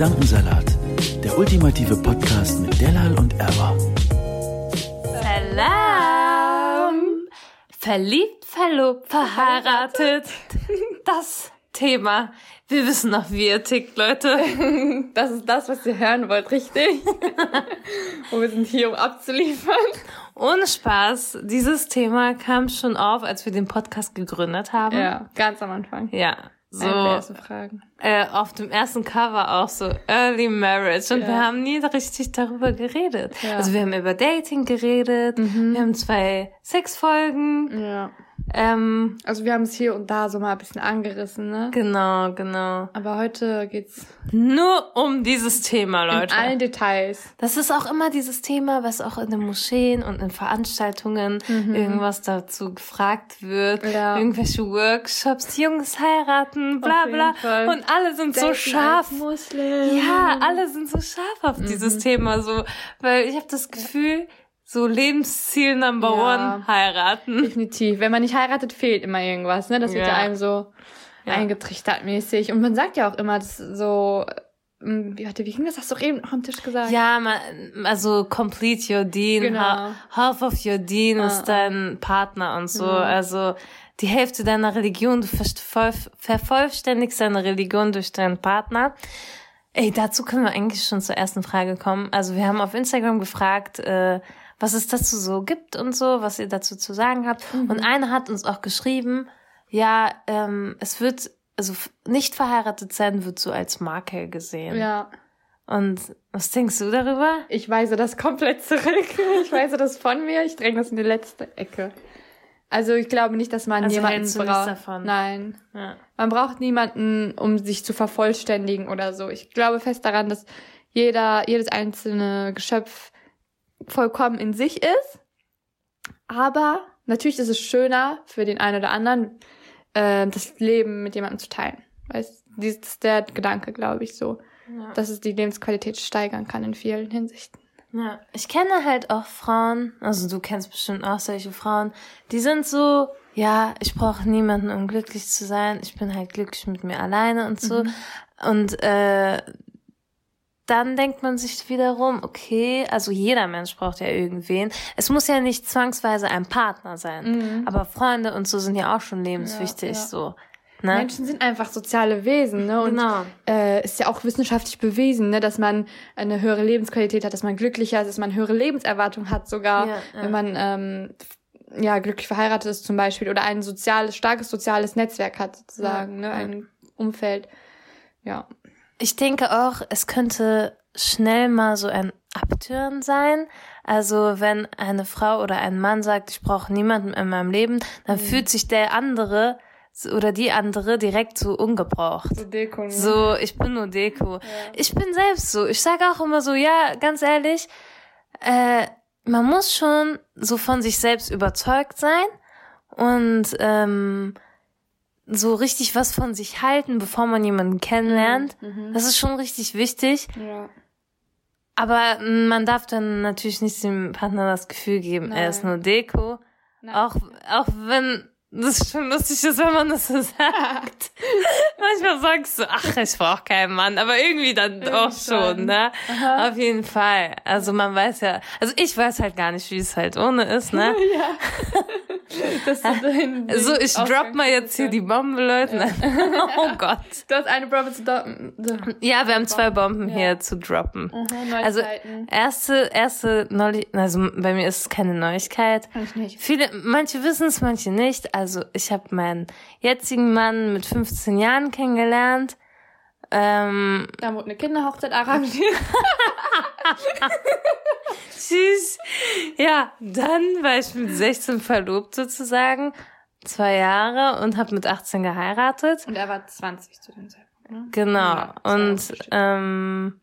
Gedankensalat, der ultimative Podcast mit Delal und Erwa. Salam! Verliebt, verlobt, verheiratet. Das Thema. Wir wissen noch, wie ihr tickt, Leute. Das ist das, was ihr hören wollt, richtig? Und wir sind hier, um abzuliefern. Ohne Spaß. Dieses Thema kam schon auf, als wir den Podcast gegründet haben. Ja, ganz am Anfang. Ja. So, äh, auf dem ersten Cover auch so Early Marriage und Ja. wir haben nie richtig darüber geredet. Ja. Mhm. Also wir haben über Dating geredet, wir haben zwei Sexfolgen, Ja. Ähm, Also wir haben es hier und da so mal ein bisschen angerissen, ne? genau, genau. Aber heute geht's Nur um dieses Thema, Leute. in allen Details. Das ist auch immer dieses Thema, was auch in den Moscheen und in Veranstaltungen irgendwas dazu gefragt wird. Mhm. Ja. Irgendwelche Workshops, Jungs heiraten, bla bla. Fall. Und alle sind so Daten scharf. Muslim. Ja, alle sind so scharf auf dieses Mhm. Thema so, weil ich habe das Gefühl, so Lebensziel Number Ja. One heiraten. Definitiv. Wenn man nicht heiratet, fehlt immer irgendwas, ne? Das wird ja, Ja. einem so Ja. eingetrichtert mäßig. Und man sagt ja auch immer, das ist so, ähm, wie, warte, wie ging das? Hast du doch eben auch am Tisch gesagt. Ja, man, also complete your Deen, Genau. ha- half of your Deen Ah, ist dein Partner und so. Mhm. Also die Hälfte deiner Religion, du vervoll- vervollständigst deine Religion durch deinen Partner. Ey, dazu können wir eigentlich schon zur ersten Frage kommen. Also wir haben auf Instagram gefragt, äh, was es dazu so gibt und so, was ihr dazu zu sagen habt. Mhm. Und einer hat uns auch geschrieben, ja, ähm, es wird, also nicht verheiratet sein wird so als Makel gesehen. Ja. Und was denkst du darüber? Ich weise das komplett zurück. Ich weise das von mir. Ich dränge das in die letzte Ecke. Also ich glaube nicht, dass man Also jemanden braucht. davon? Nein. Ja. Man braucht niemanden, um sich zu vervollständigen oder so. Ich glaube fest daran, dass jeder, jedes einzelne Geschöpf vollkommen in sich ist. Aber natürlich ist es schöner für den einen oder anderen, äh, das Leben mit jemandem zu teilen. Weißt, das ist der Gedanke, glaube ich, so. Ja. Dass es die Lebensqualität steigern kann in vielen Hinsichten. ja. Ich kenne halt auch Frauen, also du kennst bestimmt auch solche Frauen, die sind so, ja, ich brauche niemanden, um glücklich zu sein. Ich bin halt glücklich mit mir alleine und so. Und äh, dann denkt man sich wiederum, okay, also jeder Mensch braucht ja irgendwen. Es muss ja nicht zwangsweise ein Partner sein, aber Freunde und so sind ja auch schon lebenswichtig, Mhm. ja. so. Ne? Menschen sind einfach soziale Wesen, ne? Und Genau. äh, ist ja auch wissenschaftlich bewiesen, ne, dass man eine höhere Lebensqualität hat, dass man glücklicher ist, dass man höhere Lebenserwartung hat sogar, Ja, ja. wenn man ähm, ja glücklich verheiratet ist zum Beispiel oder ein soziales, starkes soziales Netzwerk hat sozusagen, ne, ein Umfeld. Ja. Ich denke auch, es könnte schnell mal so ein Abtüren sein. Also wenn eine Frau oder ein Mann sagt, ich brauche niemanden in meinem Leben, dann fühlt sich der andere oder die andere direkt so ungebraucht. So Deko. ne? So, ich bin nur Deko. Ich bin selbst so. Ich sage auch immer so, ja, ganz ehrlich, äh, man muss schon so von sich selbst überzeugt sein und ähm, so richtig was von sich halten, bevor man jemanden kennenlernt. Das ist schon richtig wichtig. Ja. Aber man darf dann natürlich nicht dem Partner das Gefühl geben, er ist Nein. nur Deko. Nein. Auch, auch wenn das schon lustig ist, wenn man das so sagt. Manchmal sagst du, ach, ich brauche keinen Mann, aber irgendwie dann doch schon, schon. ne? Auf jeden Fall. Also man weiß ja, also ich weiß halt gar nicht, wie es halt ohne ist, ne? Das ist dein So, ich drop mal jetzt hier die Bombe, Leute. oh Gott. Du hast eine Bombe zu droppen. Ja, wir haben zwei Bomben Ja. hier zu droppen. Aha, Also erste, erste Neuigkeit, also bei mir ist es keine Neuigkeit. Ich nicht. Viele, manche wissen es, manche nicht. Also ich habe meinen jetzigen Mann mit 15 Jahren kennengelernt. Ähm, Da wurde eine Kinderhochzeit arrangiert. Tschüss. Ja, dann war ich mit 16 verlobt sozusagen. Zwei Jahre und habe mit 18 geheiratet. Und er war 20 zu dem Zeitpunkt. Ne? Genau. Ja, und ähm,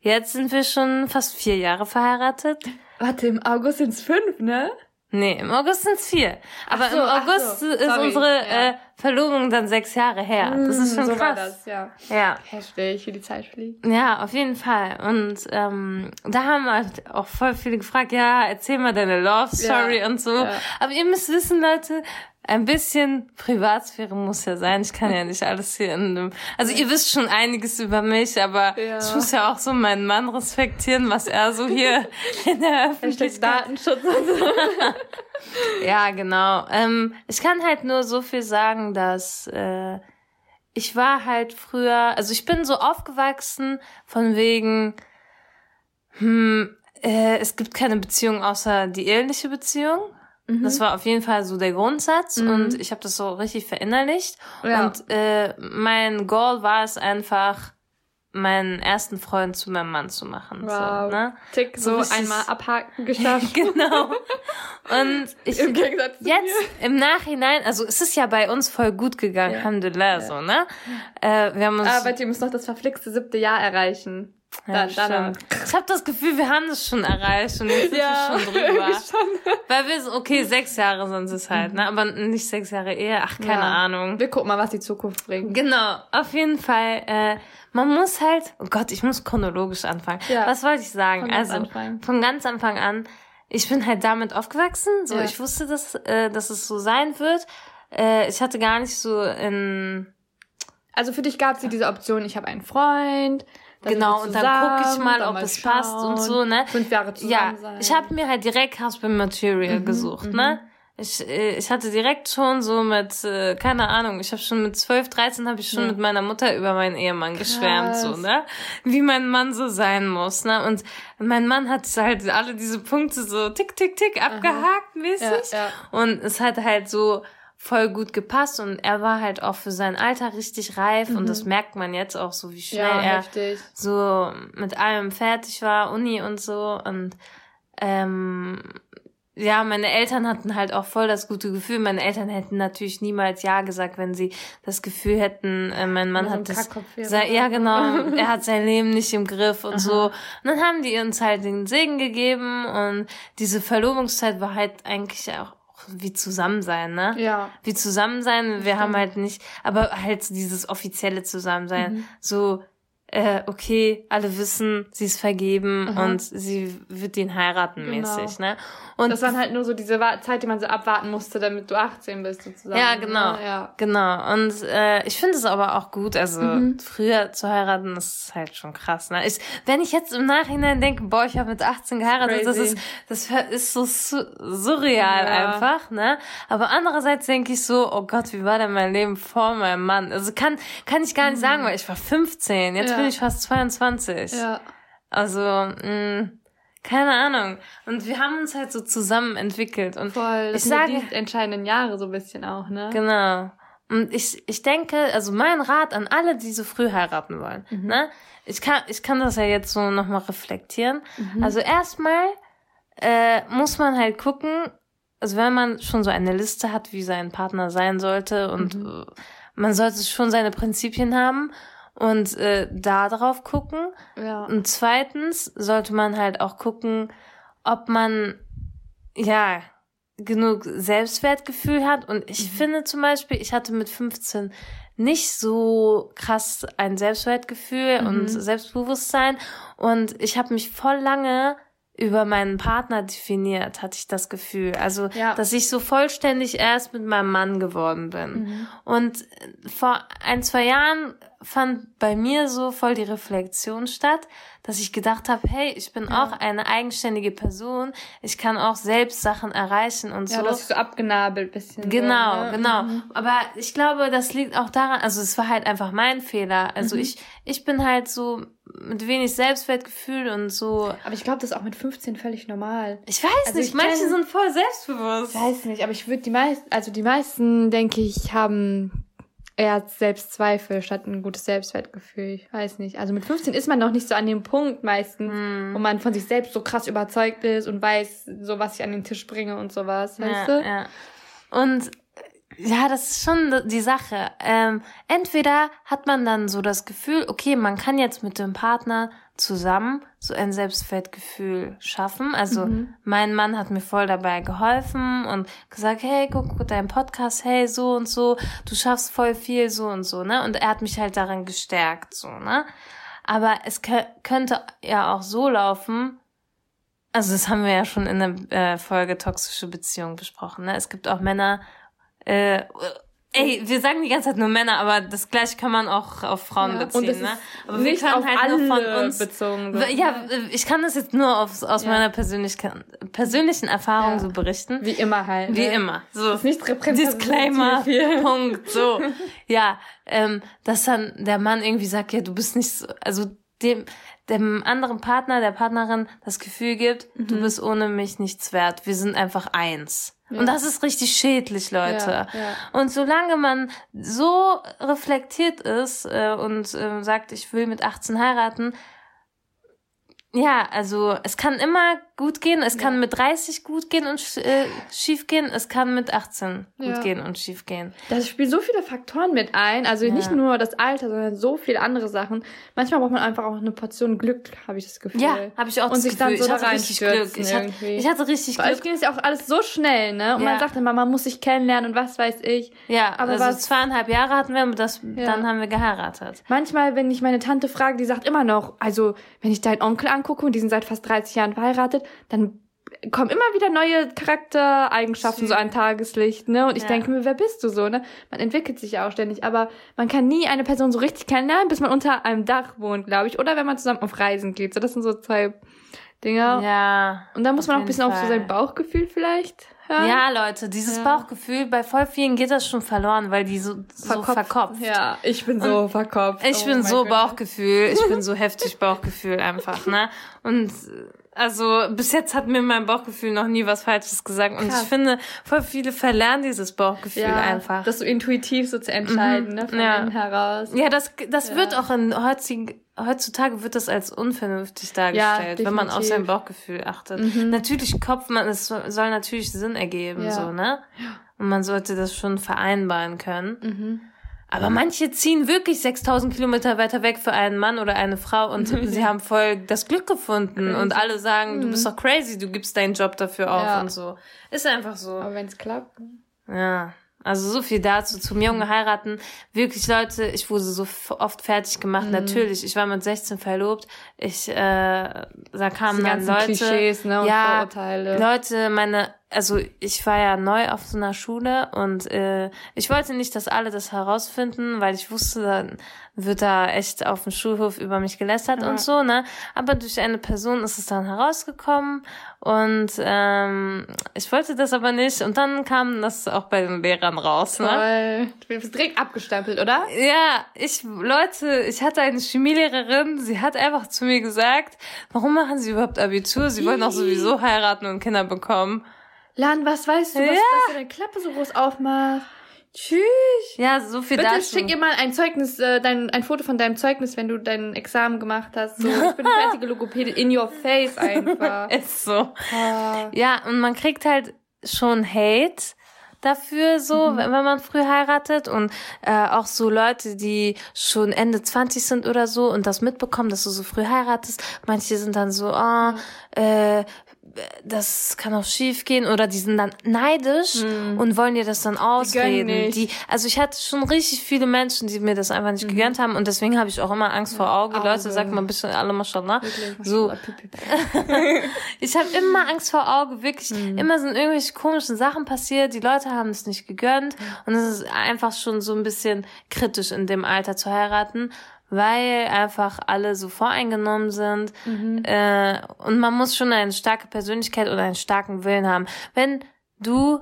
jetzt sind wir schon fast vier Jahre verheiratet. Warte, im August sind's fünf, ne? Nee, im August sind's vier. Aber so, im August so. ist Sorry, unsere ja. äh, Verlobung dann sechs Jahre her. Das ist schon so war krass. das, ja. Ja. Heftig, wie die Zeit fliegt. Ja, auf jeden Fall. Und ähm, da haben halt auch voll viele gefragt, ja, erzähl mal deine Love Story Ja, und so. ja. Aber ihr müsst wissen, Leute, ein bisschen Privatsphäre muss ja sein. Ich kann ja nicht alles hier in einem. Also ihr wisst schon einiges über mich, aber Ja. ich muss ja auch so meinen Mann respektieren, was er so hier in der Öffentlichkeit. Datenschutz und so. Ja, genau. Ähm, ich kann halt nur so viel sagen, dass äh, ich war halt früher, also ich bin so aufgewachsen von wegen, hm, äh, es gibt keine Beziehung außer die eheliche Beziehung. Das war auf jeden Fall so der Grundsatz und ich habe das so richtig verinnerlicht. Ja. Und äh, mein Goal war es einfach, meinen ersten Freund zu meinem Mann zu machen. Wow. So, ne? Tick, So so, einmal abhaken geschafft. Genau. Und ich, Im Gegensatz zu Jetzt im Nachhinein, also es ist ja bei uns voll gut gegangen, Ja. Alhamdulillah, so, ne? Äh, wir haben uns. mir. Aber ihr müsst noch das verflixte siebte Jahr erreichen. Ja, dann, ich habe das Gefühl, wir haben das schon erreicht und jetzt sind wir schon drüber. schon. Weil wir so, okay, sechs Jahre sind es halt, ne? Aber nicht sechs Jahre Ehe, ach, keine Ja. Ahnung. Wir gucken mal, was die Zukunft bringt. Genau, auf jeden Fall. Äh, man muss halt, oh Gott, ich muss chronologisch anfangen. Ja. Was wollte ich sagen? Von also Anfang. von ganz Anfang an. Ich bin halt damit aufgewachsen. So, Ja. ich wusste, dass, äh, dass es so sein wird. Äh, ich hatte gar nicht so in Also für dich gab es diese Option, ich habe einen Freund. Genau und dann gucke ich mal, ob es passt und schauen, so, ne? Fünf Jahre zusammen Ja, sein. ich habe mir halt direkt Husband Material Mhm, gesucht, ne? Ich, äh, ich hatte direkt schon so mit, äh, keine Ahnung, ich habe schon mit 12, 13 habe ich schon Ja. mit meiner Mutter über meinen Ehemann geschwärmt, so, Krass. ne? Wie mein Mann so sein muss, ne? Und mein Mann hat halt alle diese Punkte so tick, tick, tick abgehakt mäßig. Ja, ja. Und es hat halt so voll gut gepasst und er war halt auch für sein Alter richtig reif und das merkt man jetzt auch so, wie schnell Mhm. ja, er heftig. so mit allem fertig war, Uni und so. Und ähm, ja, meine Eltern hatten halt auch voll das gute Gefühl. Meine Eltern hätten natürlich niemals Ja gesagt, wenn sie das Gefühl hätten, äh, mein Mann hat das. Kackkopf wäre. Sei, ja, genau. Er hat sein Leben nicht im Griff und so. Und dann haben die uns halt den Segen gegeben und diese Verlobungszeit war halt eigentlich auch wie zusammen sein, ne? Ja. wie zusammen sein. Wir haben halt nicht, aber halt dieses offizielle Zusammensein. Mhm. So, äh, okay, alle wissen, sie ist vergeben Aha. und sie wird ihn heiraten Genau. mäßig, ne? Und Das waren halt nur so diese Zeit, die man so abwarten musste, damit du 18 bist sozusagen. Ja, genau. ne? Ja. Genau. Und äh, ich finde es aber auch gut. Also Mhm. früher zu heiraten, das ist halt schon krass. Ne? Ich, wenn ich jetzt im Nachhinein denke, boah, ich habe mit 18 geheiratet, das ist, das ist so su surreal Ja. einfach. Ne? Aber andererseits denke ich so, oh Gott, wie war denn mein Leben vor meinem Mann? Also kann kann ich gar nicht sagen, weil ich war 15, jetzt Mhm. Ja. bin ich fast 22. Ja. Also mh, keine Ahnung. Und wir haben uns halt so zusammen entwickelt und Voll. Das ich sind sage, die entscheidenden Jahre so ein bisschen auch, ne? Genau. Und ich, ich denke, also mein Rat an alle, die so früh heiraten wollen, ne? Ich kann, ich kann das ja jetzt so nochmal reflektieren. Also erstmal äh, muss man halt gucken, also wenn man schon so eine Liste hat, wie sein Partner sein sollte und äh, man sollte schon seine Prinzipien haben und äh, da drauf gucken. Ja. Und zweitens sollte man halt auch gucken, ob man, ja, genug Selbstwertgefühl hat. Und ich finde zum Beispiel, ich hatte mit 15 nicht so krass ein Selbstwertgefühl und Selbstbewusstsein. Und ich habe mich voll lange über meinen Partner definiert, hatte ich das Gefühl. Also, Ja. dass ich so vollständig erst mit meinem Mann geworden bin. Und vor ein, zwei Jahren fand bei mir so voll die Reflexion statt, dass ich gedacht habe, hey, ich bin auch eine eigenständige Person, ich kann auch selbst Sachen erreichen und Ja, so. du hast dich so abgenabelt bisschen. Genau, so, ne? genau. Aber ich glaube, das liegt auch daran, also es war halt einfach mein Fehler. Also ich, ich bin halt so mit wenig Selbstwertgefühl und so. Aber ich glaube, das ist auch mit 15 völlig normal. Ich weiß Also nicht, ich manche kenn- sind voll selbstbewusst. Ich weiß nicht, aber ich würde die meisten, also die meisten, denke ich, haben eher Selbstzweifel statt ein gutes Selbstwertgefühl. Ich weiß nicht. Also mit 15 ist man noch nicht so an dem Punkt meistens, Hm. wo man von sich selbst so krass überzeugt ist und weiß, so was ich an den Tisch bringe und sowas, weißt ja, du? ja. Und ja, das ist schon die Sache. Ähm, entweder hat man dann so das Gefühl, okay, man kann jetzt mit dem Partner zusammen so ein Selbstwertgefühl schaffen. Also mein Mann hat mir voll dabei geholfen und gesagt, hey, guck deinen Podcast, hey, so und so, du schaffst voll viel, so und so, ne? Und er hat mich halt daran gestärkt, so, ne? Aber es kö- könnte ja auch so laufen, also das haben wir ja schon in der äh, Folge toxische Beziehung besprochen. Ne? Es gibt auch Männer, äh, ey, wir sagen die ganze Zeit nur Männer, aber das gleiche kann man auch auf Frauen Ja, beziehen. und das ne? ist Aber nicht auf alle bezogen. so. Ja, ich kann das jetzt nur auf, aus Ja. meiner persönlichen, persönlichen Erfahrung Ja. so berichten. Wie immer halt. Wie ne? immer. So. ist nicht repräsentativ Disclaimer. Punkt. So. Ja, ähm, dass dann der Mann irgendwie sagt, ja, du bist nicht so, also dem, dem anderen Partner, der Partnerin das Gefühl gibt, du Mhm. bist ohne mich nichts wert. Wir sind einfach eins. Und das ist richtig schädlich, Leute. Ja, ja. Und solange man so reflektiert ist äh, und äh, sagt, ich will mit 18 heiraten, ja, also es kann immer gut gehen, es kann mit 30 gut gehen und äh, schief gehen, es kann mit 18 gut Ja. gehen und schief gehen. Da spielen so viele Faktoren mit ein. Also nicht nur das Alter, sondern so viele andere Sachen. Manchmal braucht man einfach auch eine Portion Glück, habe ich das Gefühl. Ja, habe ich auch Und das sich Gefühl. dann so ich da hatte richtig Glück. Ich hatte, ich hatte richtig Glück. ging es ja auch alles so schnell, ne? Und Ja. man sagt immer, man muss sich kennenlernen und was weiß ich. Ja, aber also was- zweieinhalb Jahre hatten wir, das, dann haben wir geheiratet. Manchmal, wenn ich meine Tante frage, die sagt immer noch, also wenn ich deinen Onkel angucke und die sind seit fast 30 Jahren verheiratet, dann kommen immer wieder neue Charaktereigenschaften so an Tageslicht, ne? Und ich Ja. denke mir, wer bist du so, ne? Man entwickelt sich ja auch ständig, aber man kann nie eine Person so richtig kennenlernen, bis man unter einem Dach wohnt, glaube ich, oder wenn man zusammen auf Reisen geht. So, das sind so zwei Dinger. Ja. Und dann muss man auch ein bisschen auf so Fall. sein Bauchgefühl vielleicht hören. Ja, Leute, dieses Ja. Bauchgefühl, bei voll vielen geht das schon verloren, weil die so, so verkopft. Ja, ich bin so verkopft. Ich Oh bin so Gott. Bauchgefühl, ich bin so heftig Bauchgefühl einfach, ne? Und also bis jetzt hat mir mein Bauchgefühl noch nie was Falsches gesagt und Krass. ich finde, voll viele verlernen dieses Bauchgefühl ja, einfach. Das so intuitiv so zu entscheiden, ne? Von Ja. innen heraus. ja, das das wird auch in heutzutage heutzutage wird das als unvernünftig dargestellt, Ja, wenn man auf sein Bauchgefühl achtet. Natürlich Kopf man, es soll soll natürlich Sinn ergeben, Ja. so, ne? Und man sollte das schon vereinbaren können. Mhm. Aber manche ziehen wirklich 6000 Kilometer weiter weg für einen Mann oder eine Frau und sie haben voll das Glück gefunden und alle sagen, du bist doch crazy, du gibst deinen Job dafür auf Mhm. Ja. und so. Ist einfach so. Aber wenn es klappt. Ja. Also so viel dazu zum jungen heiraten. Wirklich Leute, ich wurde so oft fertig gemacht. Mhm. Natürlich, ich war mit 16 verlobt. Ich, äh, da kamen Die dann Leute. Klischees, ne? Und ja. Leute, meine, also ich war ja neu auf so einer Schule und äh, ich wollte nicht, dass alle das herausfinden, weil ich wusste, dann wird da echt auf dem Schulhof über mich gelästert und so, ne? Aber durch eine Person ist es dann herausgekommen und ähm, ich wollte das aber nicht und dann kam das auch bei den Lehrern raus, ne? Toll. Du bist direkt abgestempelt, oder? Ja, ich, Leute, ich hatte eine Chemielehrerin, sie hat einfach zu mir gesagt, warum machen Sie überhaupt Abitur? Sie wollen doch sowieso heiraten und Kinder bekommen. Lan, was weißt du, was, Ja. dass du deine Klappe so groß aufmachst? Tschüss. Ja, so viel Bitte dazu. schick ihr mal ein Zeugnis, äh, dein, ein Foto von deinem Zeugnis, wenn du dein Examen gemacht hast. So, ich bin fertige Logopädin in your face einfach. Ist so. Ah. Ja, und man kriegt halt schon Hate dafür so, Mhm. wenn wenn man früh heiratet und äh, auch so Leute, die schon Ende 20 sind oder so und das mitbekommen, dass du so früh heiratest. Manche sind dann so, ah, äh, das kann auch schief gehen oder die sind dann neidisch und wollen dir das dann ausreden. Mhm. Die, also ich hatte schon richtig viele Menschen, die mir das einfach nicht gegönnt haben und deswegen habe ich auch immer Angst vor Auge. Mhm. Auge. Leute, sagt mal ein bisschen alle. Wirklich, So, Maschallah, pipi, pipi. ich habe immer Angst vor Auge, wirklich. Mhm. Immer sind irgendwelche komischen Sachen passiert, die Leute haben es nicht gegönnt und es ist einfach schon so ein bisschen kritisch in dem Alter zu heiraten, weil einfach alle so voreingenommen sind Mhm. äh, und man muss schon eine starke Persönlichkeit oder einen starken Willen haben. Wenn du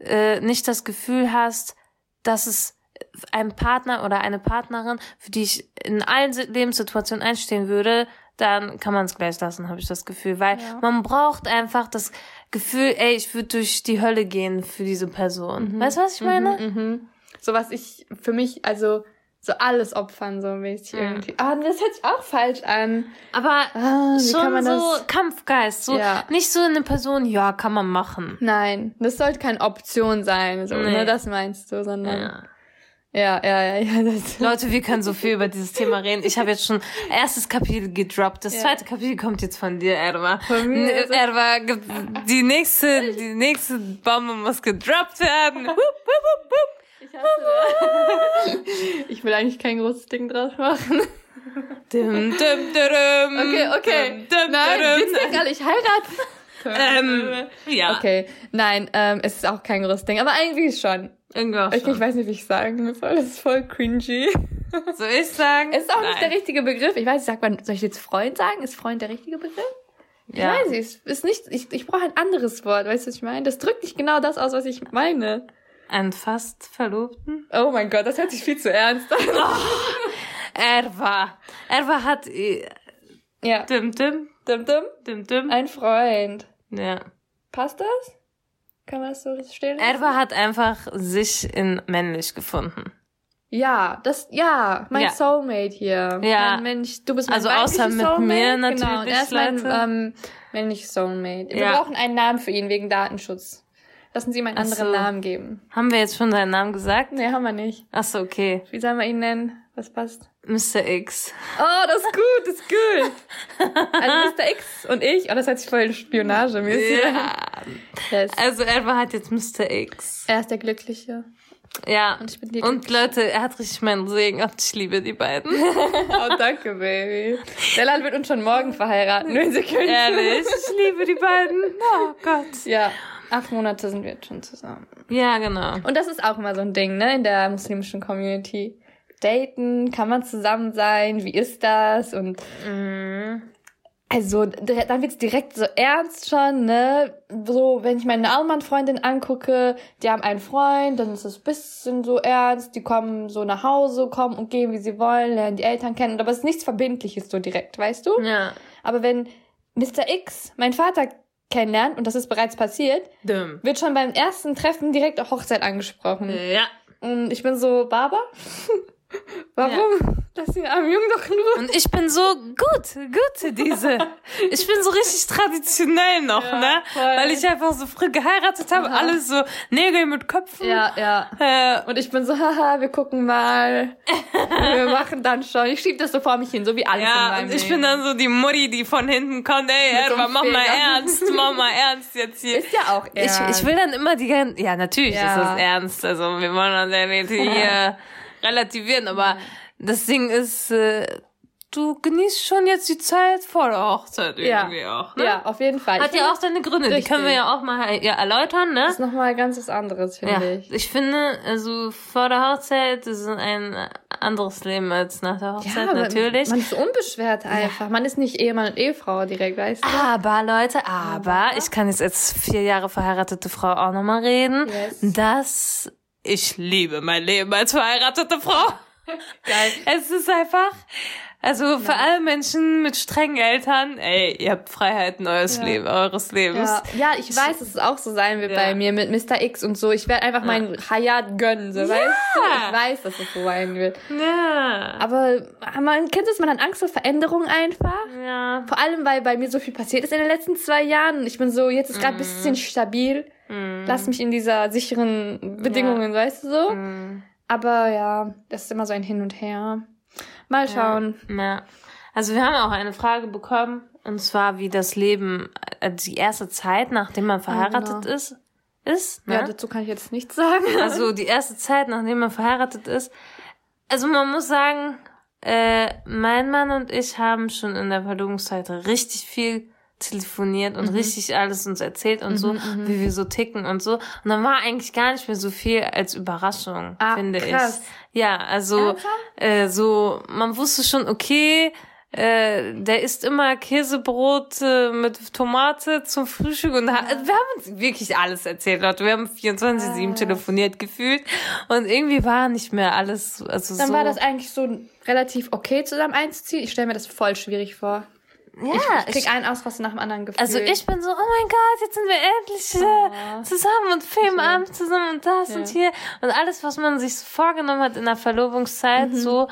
äh, nicht das Gefühl hast, dass es ein Partner oder eine Partnerin, für die ich in allen Si- Lebenssituationen einstehen würde, dann kann man es gleich lassen, habe ich das Gefühl. Weil man braucht einfach das Gefühl, ey, ich würde durch die Hölle gehen für diese Person. Weißt du, was ich meine? Mhm. so was ich für mich, also so alles opfern, so mäßig Ja. irgendwie. Ah, das hört sich auch falsch an. Aber Ah, schon so Kampfgeist. So Ja. nicht so eine Person, ja, kann man machen. Nein, das sollte keine Option sein, so, Nee. ne, das meinst du, sondern, Ja. ja, ja, ja, ja, das, Leute, wir können so viel über dieses Thema reden. Ich habe jetzt schon erstes Kapitel gedroppt. Das Ja. zweite Kapitel kommt jetzt von dir, Erwa. Von mir? N- Erwa, ge- die nächste, die nächste Bombe muss gedroppt werden. Hup, hup, hup, hup. Ich hasse Ich will eigentlich kein großes Ding draus machen. Dum, dum, dum, Okay, okay. Dum, Nein, jetzt denk alle, ich heirate. Ähm, ja. Okay, nein, ähm, es ist auch kein großes Ding, aber irgendwie schon. Irgendwo Okay, ich schon. weiß nicht, wie ich sagen soll. Das ist voll cringy. Soll ich sagen? Es ist auch nicht der Nein. richtige Begriff. Ich weiß, sagt man, soll ich jetzt Freund sagen? Ist Freund der richtige Begriff? Ich Ja. weiß nicht. Ist nicht, ich, ich brauche ein anderes Wort. Weißt du, was ich meine? Das drückt nicht genau das aus, was ich meine. Einen fast Verlobten? Oh mein Gott, das hört sich viel zu ernst an. Erwa. Erwa hat, äh, ja. dim, dim, Dum, dum. dim, dim. Ein Freund. Ja. Passt das? Kann man das so stehen? Erwa hat einfach sich in männlich gefunden. Ja, das, ja, mein Ja. Soulmate hier. Ja. Mein Mensch, du bist mein Also außer mit Soulmate. mir Genau, natürlich, er ist mein ähm, männliches Soulmate. Wir Ja. brauchen einen Namen für ihn wegen Datenschutz. Lassen Sie ihm einen anderen so. Namen geben. Haben wir jetzt schon seinen Namen gesagt? Nee, haben wir nicht. Ach so, okay. Wie sollen wir ihn nennen? Was passt? Mr. X. Oh, das ist gut, das ist gut. Also Mr. X und ich. Oh, das hört sich voll spionagemäßig. Ja. Yes. Also Erwa hat jetzt Mr. X. Er ist der Glückliche. Ja. Und ich bin die Und Leute, er hat richtig meinen Segen und ich liebe die beiden. Oh, danke, Baby. Dellan wird uns schon morgen verheiraten, wenn sie können. Ehrlich, ich liebe die beiden. Oh Gott. Ja, acht Monate sind wir jetzt schon zusammen. Ja, genau. Und das ist auch immer so ein Ding, ne, in der muslimischen Community. Daten, kann man zusammen sein, wie ist das? Und also dire- dann wird's direkt so ernst schon, ne? So, wenn ich meine Allmann-Freundin angucke, die haben einen Freund, dann ist es bisschen so ernst, die kommen so nach Hause, kommen und gehen, wie sie wollen, lernen die Eltern kennen, aber es ist nichts Verbindliches so direkt, weißt du? Ja. Aber wenn Mr. X meinen Vater kennenlernt, und das ist bereits passiert, Dumm. wird schon beim ersten Treffen direkt auf Hochzeit angesprochen. Ja. Und ich bin so, Baba? Warum? Lass den armen Jungen doch in Ruhe. Und ich bin so gut, gut, diese. Ich bin so richtig traditionell noch, Ja, ne? voll. Weil ich einfach so früh geheiratet habe, Aha. alles so Nägel mit Köpfen. Ja, ja. Äh, Und ich bin so, haha, wir gucken mal. wir machen dann schon. Ich schieb das so vor mich hin, so wie alles in ja, meinem und ich Leben. bin dann so die Mutti, die von hinten kommt, ey, Erwa, mach mal ernst, mach mal ernst jetzt hier. Ist ja auch Ich, ernst. ich will dann immer die ganzen, ja, natürlich Ja. ist das ernst, also wir wollen das ja nicht hier relativieren, aber das Ding ist, äh, du genießt schon jetzt die Zeit vor der Hochzeit ja. irgendwie auch, ne? Ja, auf jeden Fall. Hat Ich ja auch seine Gründe, die Richtig. können wir ja auch mal ja, erläutern, ne? Das ist nochmal ganz was anderes, Ja, finde ich. ich finde, also vor der Hochzeit ist ein anderes Leben als nach der Hochzeit, aber natürlich. Man ist so unbeschwert einfach. Man ist nicht Ehemann und Ehefrau direkt, weißt du? Aber Leute, aber ich kann jetzt als vier Jahre verheiratete Frau auch nochmal reden, Yes. dass ich liebe mein Leben als verheiratete Frau. Geil. Es ist einfach, also für alle Menschen mit strengen Eltern, ey, ihr habt Freiheiten eures, Ja. Leben, eures Lebens. Ja, ja, ich weiß, dass es auch so sein wird Ja. bei mir mit Mr. X und so. Ich werde einfach meinen Hayat gönnen, so, weißt du? Ich weiß, dass es so sein wird. Ja. Aber man kennt es, man hat Angst vor Veränderung einfach. ja. Vor allem, weil bei mir so viel passiert ist in den letzten zwei Jahren. Ich bin so, jetzt ist gerade ein Mhm. bisschen stabil. Lass mich in dieser sicheren Bedingungen, weißt du so? Mhm. Aber ja, das ist immer so ein Hin und Her. Mal schauen. Ja. Also wir haben auch eine Frage bekommen, und zwar wie das Leben, äh, die erste Zeit, nachdem man verheiratet genau. ist, ist. Ne? Ja, dazu kann ich jetzt nichts sagen. Also die erste Zeit, nachdem man verheiratet ist. Also man muss sagen, äh, mein Mann und ich haben schon in der Verlobungszeit richtig viel telefoniert Mhm. und richtig alles uns erzählt und so, wie wir so ticken und so. Und dann war eigentlich gar nicht mehr so viel als Überraschung, Ah, finde krass. ich. Ja, also äh, so, man wusste schon, okay, äh, der isst immer Käsebrot äh, mit Tomate zum Frühstück und ha- wir haben uns wirklich alles erzählt, Leute. Wir haben 24-7 telefoniert gefühlt und irgendwie war nicht mehr alles, also Dann so. war das eigentlich so relativ okay, zusammen einzuziehen. Ich stelle mir das voll schwierig vor. Ja, ich krieg einen Ausraster nach dem anderen gefühlt. Also ich bin so, oh mein Gott, jetzt sind wir endlich äh, zusammen und filmen abends zusammen und das und hier. Und alles, was man sich so vorgenommen hat in der Verlobungszeit, so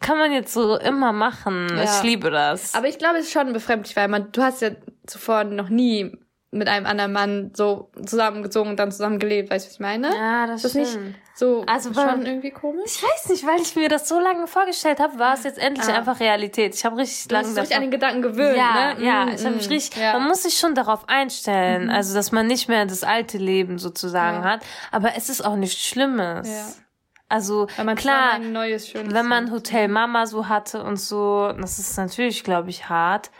kann man jetzt so immer machen. Ja. Ich liebe das. Aber ich glaube, es ist schon befremdlich, weil man, du hast ja zuvor noch nie mit einem anderen Mann so zusammengezogen und dann zusammen gelebt, weißt du, was ich meine? ja, das, Ist das stimmt. nicht so Also schon beim- irgendwie komisch? Ich weiß nicht, weil ich mir das so lange vorgestellt habe, war es jetzt endlich Ah. einfach Realität. Ich habe richtig Du hast lange dich richtig an den Gedanken gewöhnt, ja, ne? ja, Mm, ich habe mich mm, richtig, ja. Mhm. man muss sich schon darauf einstellen, also dass man nicht mehr das alte Leben sozusagen Ja. hat, aber es ist auch nichts Schlimmes. Ja. Also Weil klar, neues, schönes wenn man Hotel Mama so hatte und so, das ist natürlich, glaube ich, hart,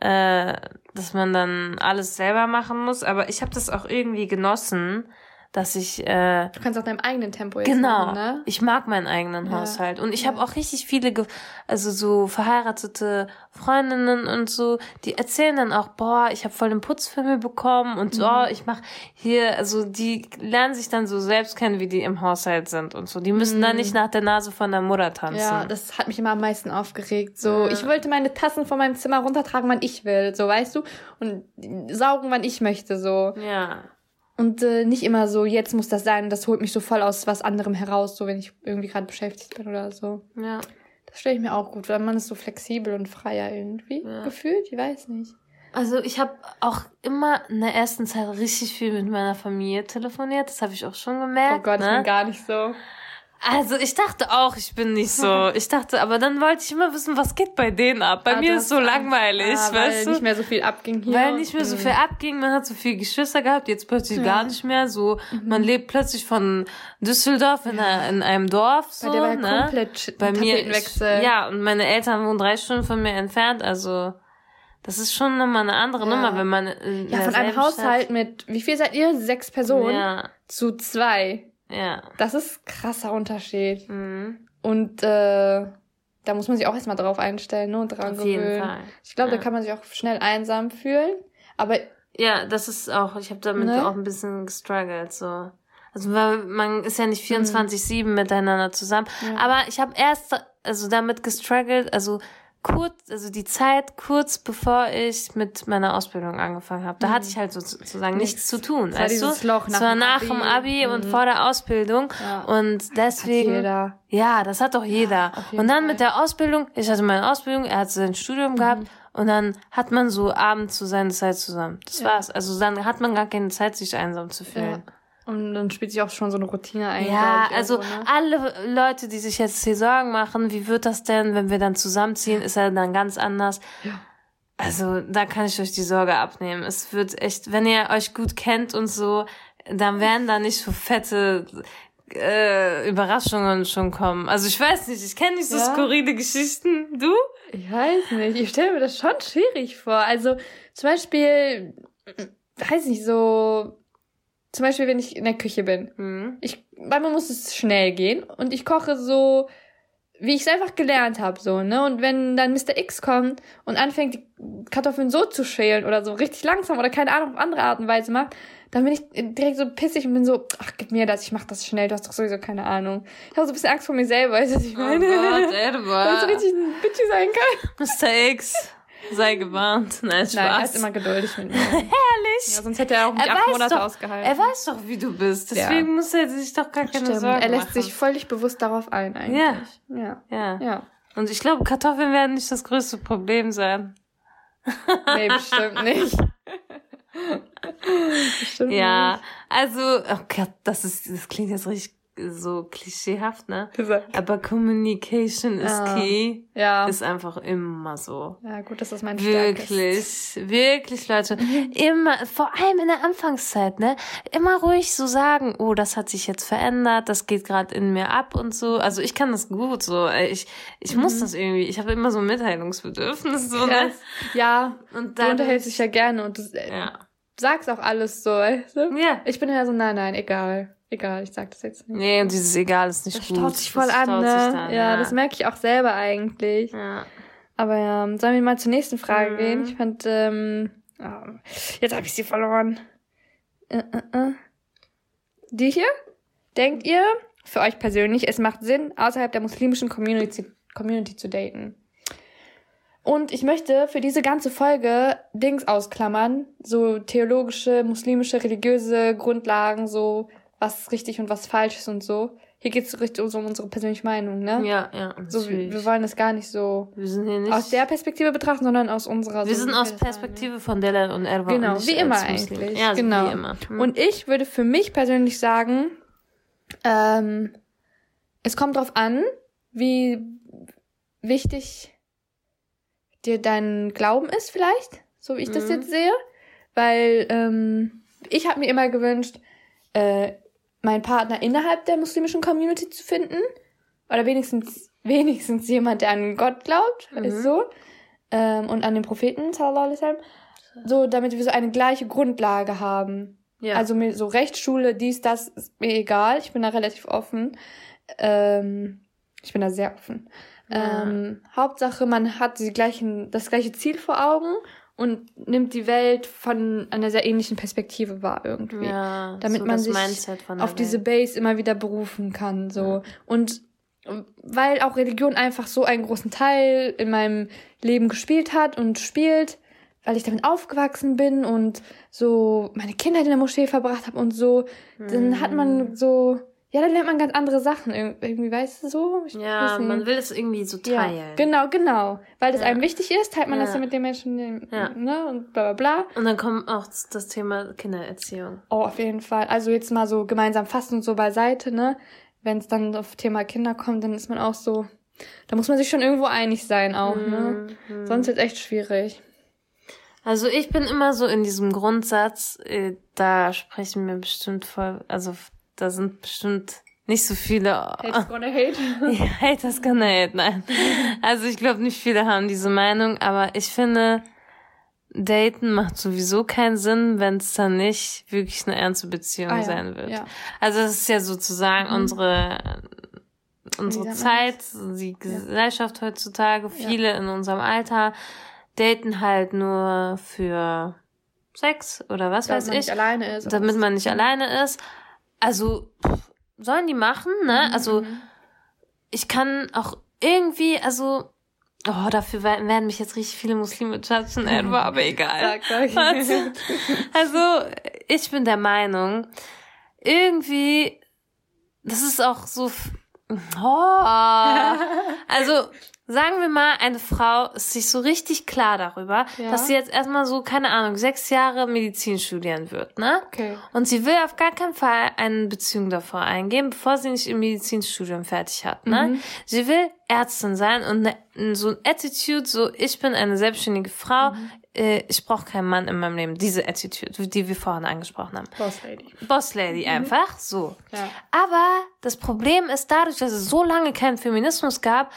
äh, dass man dann alles selber machen muss. Aber ich habe das auch irgendwie genossen, dass ich äh, Du kannst auch deinem eigenen Tempo jetzt Genau. machen, ne? Ich mag meinen eigenen Ja. Haushalt. Und ich habe auch richtig viele, also so verheiratete Freundinnen und so, die erzählen dann auch, boah, ich habe voll den Putz für mir bekommen und so, Mhm. oh, ich mach hier, also die lernen sich dann so selbst kennen, wie die im Haushalt sind und so. Die müssen dann nicht nach der Nase von der Mutter tanzen. Mhm. Ja, das hat mich immer am meisten aufgeregt. So, ich wollte meine Tassen von meinem Zimmer runtertragen, wann ich will, so weißt du, und saugen, wann ich möchte, so. ja. Und äh, nicht immer so, jetzt muss das sein, das holt mich so voll aus was anderem heraus, so wenn ich irgendwie gerade beschäftigt bin oder so. ja. Das stelle ich mir auch gut, weil man ist so flexibel und freier irgendwie Ja. gefühlt, ich weiß nicht. Also ich habe auch immer in der ersten Zeit richtig viel mit meiner Familie telefoniert. Das habe ich auch schon gemerkt. Oh Gott, ich ne? bin gar nicht so. Also ich dachte auch, ich bin nicht so. Ich dachte, aber dann wollte ich immer wissen, was geht bei denen ab. Bei Ah, mir ist so langweilig, ah, weil weißt du? nicht mehr so viel abging hier. weil nicht mehr so Mhm. viel abging, man hat so viel Geschwister gehabt, jetzt plötzlich Ja. gar nicht mehr. So, Mhm. man lebt plötzlich von Düsseldorf in, einer, in einem Dorf. So, Bei der war ja ne? komplett Bei mir, ich, ja, und meine Eltern wohnen drei Stunden von mir entfernt, also das ist schon nochmal eine andere Ja. Nummer, wenn man in Ja, von einem Haushalt mit, wie viel seid ihr? Sechs Personen? Stadt, ja, Zu zwei. Ja. Das ist krasser Unterschied. Mhm. Und äh, da muss man sich auch erstmal drauf einstellen ne, und dran Auf jeden gewöhnen. Fall. Ich glaube, Ja. da kann man sich auch schnell einsam fühlen. Aber Ja, das ist auch, ich habe damit Ne? auch ein bisschen gestruggelt, so. Also weil man ist ja nicht 24-7 miteinander zusammen. Ja. Aber ich habe erst also damit gestruggelt, also kurz, also die Zeit kurz bevor ich mit meiner Ausbildung angefangen habe. Da hatte ich halt so- sozusagen nichts, Nichts. zu tun. War weißt dieses du? Loch nach war dem nach Abi. dem Abi und Mhm. vor der Ausbildung. Ja. Und deswegen. jeder. Ja, das hat doch jeder. jeden und dann Fall. Mhm. mit der Ausbildung, ich hatte meine Ausbildung, er hat sein Studium gehabt und dann hat man so abends zu seiner Zeit zusammen. Das Ja. war's. Also dann hat man gar keine Zeit, sich einsam zu Ja. fühlen. Und dann spielt sich auch schon so eine Routine ein. Ja, ich, also irgendwo, ne? alle Leute, die sich jetzt hier Sorgen machen, wie wird das denn, wenn wir dann zusammenziehen, ist er dann ganz anders. Ja. Also da kann ich euch die Sorge abnehmen. Es wird echt, wenn ihr euch gut kennt und so, dann werden da nicht so fette äh, Überraschungen schon kommen. Also ich weiß nicht, ich kenne nicht so Ja. skurrile Geschichten. Du? Ich weiß nicht. Ich stelle mir das schon schwierig vor. Also zum Beispiel, weiß nicht, so, zum Beispiel, wenn ich in der Küche bin. Hm. Ich, mir muss es schnell gehen und ich koche so, wie ich es einfach gelernt habe, so, ne? Und wenn dann Mr. X kommt und anfängt, die Kartoffeln so zu schälen oder so richtig langsam oder keine Ahnung, auf andere Art und Weise macht, dann bin ich direkt so pissig und bin so, ach, gib mir das, ich mach das schnell, du hast doch sowieso keine Ahnung. Ich habe so ein bisschen Angst vor mir selber, weißt du, was ich Oh meine? Gott, Weil ich so Edward. richtig ein Bitchy sein kann. Mr. X, sei gewarnt. Nein, Spaß. Nein, er ist immer geduldig mit mir. Herrlich. Ja, sonst hätte er auch nicht Er acht Monate doch- ausgehalten. Er weiß doch, wie du bist. Deswegen Ja. muss er sich doch gar keine Stimmt. Sorgen Er lässt machen. sich völlig bewusst darauf ein eigentlich. Ja. Ja. Ja. Und ich glaube, Kartoffeln werden nicht das größte Problem sein. Nee, bestimmt nicht. bestimmt Ja, also, oh Gott, das ist, das klingt jetzt richtig so klischeehaft, ne? nicht. Aber Communication is Ja. key. Ja. Ist einfach immer so. Ja, gut, dass das mein Stärke ist. Wirklich, wirklich, Leute. Immer, vor allem in der Anfangszeit, ne? Immer ruhig so sagen, oh, das hat sich jetzt verändert, das geht gerade in mir ab und so. Also ich kann das gut so. Ich, ich muss das irgendwie. Ich habe immer so ein Mitteilungsbedürfnis. So, ne? Ja, Und du dann, unterhältst dich ja gerne und du äh, ja. sagst auch alles so, weißt du? Ja. Ich bin ja so, nein, nein, egal. Egal, ich sag das jetzt nicht. Nee, und dieses Egal ist nicht Das gut. staut sich voll Das an, staut ne? sich dann, ja, das merke ich auch selber eigentlich. Ja. Aber ja, sollen wir mal zur nächsten Frage Mhm. gehen? Ich fand, ähm, ah, jetzt habe ich sie verloren. Äh, äh, äh. Die hier? Denkt ihr, für euch persönlich, es macht Sinn, außerhalb der muslimischen Community, Community zu daten? Und ich möchte für diese ganze Folge Dings ausklammern, so theologische, muslimische, religiöse Grundlagen, so was richtig und was falsch ist und so. Hier geht es richtig um unsere persönliche Meinung, ne? Ja, ja. So, wir, wir wollen das gar nicht so wir sind hier nicht aus der Perspektive betrachten, sondern aus unserer. Wir so, sind aus das Perspektive von Della und Erwa. Genau, und wie immer eigentlich. Ja, genau. wie immer. Hm. Und ich würde für mich persönlich sagen, ähm, es kommt drauf an, wie wichtig dir dein Glauben ist vielleicht, so wie ich das Mhm. jetzt sehe. Weil ähm, ich habe mir immer gewünscht, äh, meinen Partner innerhalb der muslimischen Community zu finden. Oder wenigstens, wenigstens jemand, der an Gott glaubt, Mhm. ist so. Ähm, und an den Propheten, sallallahu alaihi wasallam. So, damit wir so eine gleiche Grundlage haben. ja. Also mir so Rechtsschule, dies, das, ist mir egal. Ich bin da relativ offen. Ähm, ich bin da sehr offen. Ja. Ähm, Hauptsache, man hat die gleichen, das gleiche Ziel vor Augen und nimmt die Welt von einer sehr ähnlichen Perspektive wahr irgendwie. ja, damit so man sich Mindset von der Auf diese Welt. Base immer wieder berufen kann, so. Und weil auch Religion einfach so einen großen Teil in meinem Leben gespielt hat und spielt, weil ich damit aufgewachsen bin und so meine Kindheit in der Moschee verbracht habe und so, dann hat man so, ja, dann lernt man ganz andere Sachen ir- irgendwie, weißt du so? Ich Ja, man will es irgendwie so ja, teilen. genau, genau, weil das Ja. einem wichtig ist, teilt man das Ja. mit den Menschen, Ja. ne, und bla bla bla. Und dann kommt auch das Thema Kindererziehung. Oh, auf jeden Fall. Also jetzt mal so gemeinsam fasten und so beiseite, ne? Wenn es dann auf Thema Kinder kommt, dann ist man auch so, da muss man sich schon irgendwo einig sein auch, ne? Mhm. Sonst wird echt schwierig. Also ich bin immer so in diesem Grundsatz, äh, da sprechen wir bestimmt voll, also da sind bestimmt nicht so viele gonna hate. Ja, Haters gonna hate, nein. Also ich glaube, nicht viele haben diese Meinung, aber ich finde, Daten macht sowieso keinen Sinn, wenn es dann nicht wirklich eine ernste Beziehung Ah, ja. sein wird. Ja. Also das ist ja sozusagen Mhm. unsere unsere Zeit, die Gesellschaft heutzutage, viele in unserem Alter daten halt nur für Sex oder was Damit weiß man ich nicht alleine ist. damit man nicht alleine ist. Also pff, sollen die machen, ne? Mhm. Also ich kann auch irgendwie, also oh, dafür werden mich jetzt richtig viele Muslime judgen, Edward, aber egal. Also, also ich bin der Meinung, irgendwie, das ist auch so, oh, also sagen wir mal, eine Frau ist sich so richtig klar darüber, Ja. dass sie jetzt erstmal so, keine Ahnung, sechs Jahre Medizin studieren wird, ne? Okay. Und sie will auf gar keinen Fall eine Beziehung davor eingehen, bevor sie nicht im Medizinstudium fertig hat. Ne? Mhm. Sie will Ärztin sein und ne, so ein Attitude, so ich bin eine selbstständige Frau, Mhm. äh, ich brauche keinen Mann in meinem Leben. Diese Attitude, die wir vorhin angesprochen haben. Boss Lady. Boss Lady einfach, so. Mhm. Ja. Aber das Problem ist, dadurch, dass es so lange keinen Feminismus gab,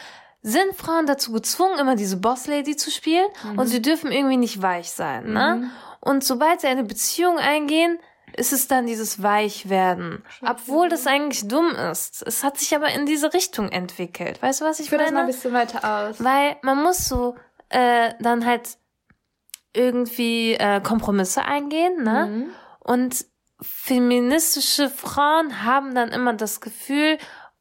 sind Frauen dazu gezwungen, immer diese Boss Lady zu spielen Mhm. und sie dürfen irgendwie nicht weich sein, ne? Und sobald sie eine Beziehung eingehen, ist es dann dieses Weichwerden. Obwohl das eigentlich dumm ist. Es hat sich aber in diese Richtung entwickelt. Weißt du, was ich Ich führe das mal ein meine? bisschen weiter aus. Weil man muss so äh, dann halt irgendwie äh, Kompromisse eingehen, ne? Mhm. Und feministische Frauen haben dann immer das Gefühl,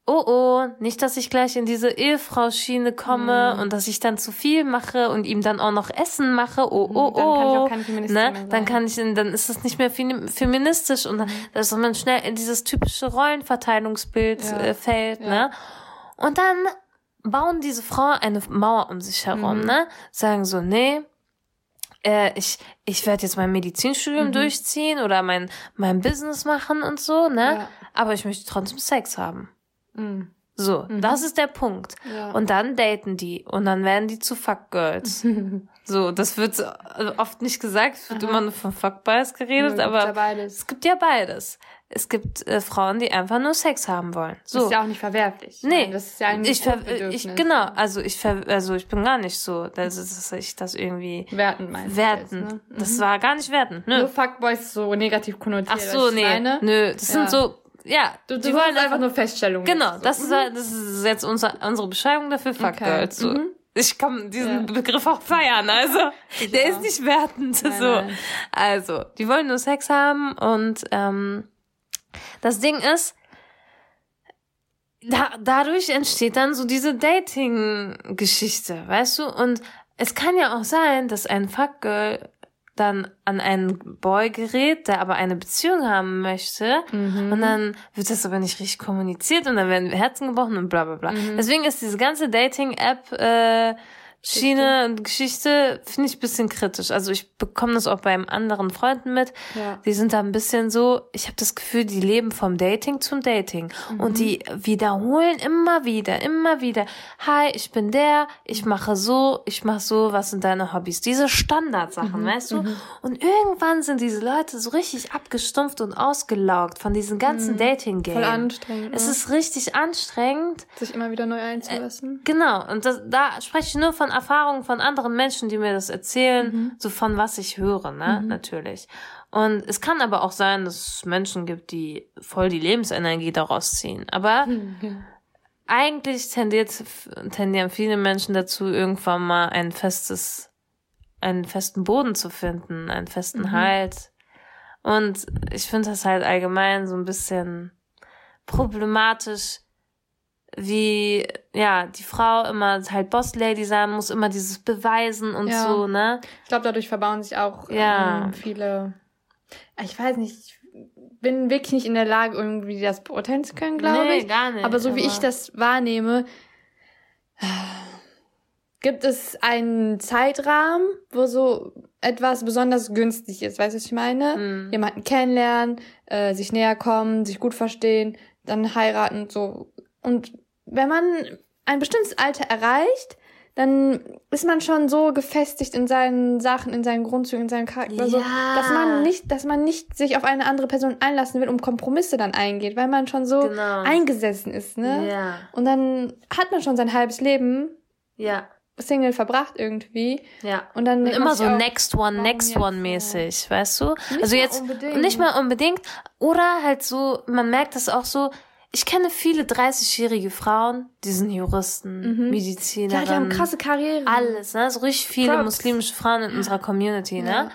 oh oh, nicht, dass ich gleich in diese Ehefrau-Schiene komme Mhm. und dass ich dann zu viel mache und ihm dann auch noch Essen mache, oh oh Mhm. Dann kann ich auch oh. keine Feministin ne? sein. Dann kann ich, dann ist das nicht mehr fem- feministisch und dann, dass man schnell in dieses typische Rollenverteilungsbild Ja. äh, fällt, Ja. ne? Und dann bauen diese Frauen eine Mauer um sich herum, Mhm. ne? Sagen so, nee, äh, ich, ich werde jetzt mein Medizinstudium Mhm. durchziehen oder mein, mein Business machen und so, ne? Ja. Aber ich möchte trotzdem Sex haben. Mhm. So, das ist der Punkt. Ja. Und dann daten die und dann werden die zu Fuckgirls. so, das wird so, äh, oft nicht gesagt, es wird immer nur von Fuckboys geredet, Ja, aber ja beides. es gibt ja beides. Es gibt äh, Frauen, die einfach nur Sex haben wollen. So. Das ist ja auch nicht verwerflich. Nee, das ist ja ein ich, ich genau, also ich ver also ich bin gar nicht so, dass, dass ich das irgendwie Werten meinst du wertend. jetzt, ne? Das war gar nicht wertend, Nur nö. Fuckboys ist so negativ konnotiert. Ach so, nee, meine? nö, das sind so ja, Du, du die wolltest wollen einfach nur Feststellungen. Genau, jetzt das so. ist halt- das ist jetzt unser, unsere Beschreibung dafür, Fuck Okay. Girls. So. Mhm. Ich kann diesen Ja. Begriff auch feiern, also der auch. ist nicht wertend. Nein, so. nein. Also, die wollen nur Sex haben und ähm, das Ding ist, da, dadurch entsteht dann so diese Dating-Geschichte, weißt du? Und es kann ja auch sein, dass ein Fuckgirl dann an einen Boy gerät, der aber eine Beziehung haben möchte Mhm. und dann wird das aber nicht richtig kommuniziert und dann werden Herzen gebrochen und bla bla bla. Mhm. Deswegen ist diese ganze Dating-App äh, Schiene und Geschichte finde ich ein bisschen kritisch. Also ich bekomme das auch beim anderen Freunden mit. Ja. Die sind da ein bisschen so, ich habe das Gefühl, die leben vom Dating zum Dating. Und die wiederholen immer wieder, immer wieder, hi, ich bin der, ich mache so, ich mache so, was sind deine Hobbys? Diese Standardsachen, weißt du? Und irgendwann sind diese Leute so richtig abgestumpft und ausgelaugt von diesen ganzen Dating-Games. Voll anstrengend, Es ne? ist richtig anstrengend. Sich immer wieder neu einzulassen. Genau, und das, da spreche ich nur von Erfahrungen von anderen Menschen, die mir das erzählen, so von was ich höre, ne, natürlich. Und es kann aber auch sein, dass es Menschen gibt, die voll die Lebensenergie daraus ziehen. Aber eigentlich tendiert, tendieren viele Menschen dazu, irgendwann mal ein festes, einen festen Boden zu finden, einen festen Halt. Und ich finde das halt allgemein so ein bisschen problematisch, wie, ja, die Frau immer halt Boss-Lady sein muss, immer dieses Beweisen und Ja. so, ne? Ich glaube, dadurch verbauen sich auch Ja. ähm, viele. Ich weiß nicht, ich bin wirklich nicht in der Lage, irgendwie das beurteilen zu können, glaube Nee, ich. gar nicht, Aber so wie aber- ich das wahrnehme, gibt es einen Zeitrahmen, wo so etwas besonders günstig ist. Weißt du, was ich meine? Mhm. Jemanden kennenlernen, äh, sich näher kommen, sich gut verstehen, dann heiraten und so. Und wenn man ein bestimmtes Alter erreicht, dann ist man schon so gefestigt in seinen Sachen, in seinen Grundzügen, in seinem Charakter, so, Ja. dass man nicht, dass man nicht sich auf eine andere Person einlassen will, um Kompromisse dann eingeht, weil man schon so Genau. eingesessen ist, ne? Ja. Und dann hat man schon sein halbes Leben Ja. Single verbracht irgendwie. Ja. Und dann Und immer so auch, next one, next one ja. mäßig, weißt du? Nicht also jetzt unbedingt. nicht mal unbedingt. Oder halt so, man merkt das auch so, ich kenne viele 30-jährige Frauen, die sind Juristen, Medizinerinnen. Ja, die haben krasse Karrieren. Alles, ne? So richtig viele Props. muslimische Frauen in unserer Community, ne? Ja.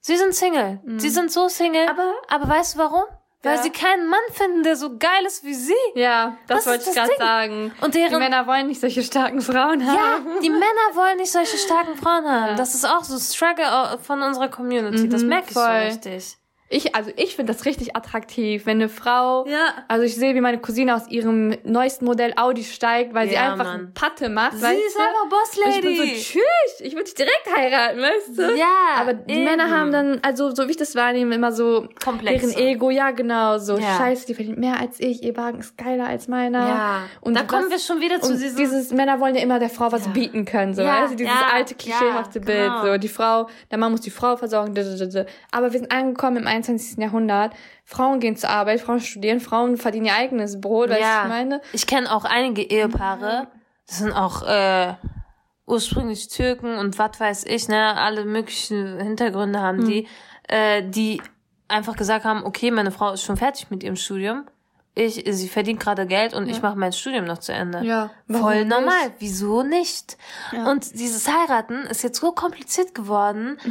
Sie sind Single. Sie sind so Single. Aber- aber weißt du warum? Weil Ja. sie keinen Mann finden, der so geil ist wie sie. Ja, das, Das wollte ich das gerade sagen. Und Die deren Männer wollen nicht solche starken Frauen ja, haben. die Männer wollen nicht solche starken Frauen haben. Ja. Das ist auch so Struggle von unserer Community. das Mhm, merke ich so voll. richtig. Ich, also ich finde das richtig attraktiv, wenn eine Frau, Ja. also ich sehe, wie meine Cousine aus ihrem neuesten Modell Audi steigt, weil sie Ja, einfach Mann. Patte macht. Sie ist du? einfach Boss Und ich bin so, Lady. tschüss, ich würde dich direkt heiraten, weißt du? Ja, Aber die eben. Männer haben dann, also so wie ich das wahrnehme, immer so Komplexe. deren Ego, ja genau, so Ja. scheiße, die verdient mehr als ich, ihr Wagen ist geiler als meiner. Ja. Und da was- kommen wir schon wieder zu diesem dieses Männer wollen ja immer der Frau was bieten können, so, weißt du, dieses alte klischeehafte Bild, genau. so die Frau, der Mann muss die Frau versorgen, aber wir sind angekommen im 21. Jahrhundert. Frauen gehen zur Arbeit, Frauen studieren, Frauen verdienen ihr eigenes Brot, weißt was ich meine? Ich kenne auch einige Ehepaare, das sind auch äh, ursprünglich Türken und was weiß ich, ne, alle möglichen Hintergründe haben die, Hm. äh, die einfach gesagt haben, okay, meine Frau ist schon fertig mit ihrem Studium. Ich, sie verdient gerade Geld und ich mache mein Studium noch zu Ende. Ja, Voll nicht? normal. Wieso nicht? Und dieses Heiraten ist jetzt so kompliziert geworden. Ah,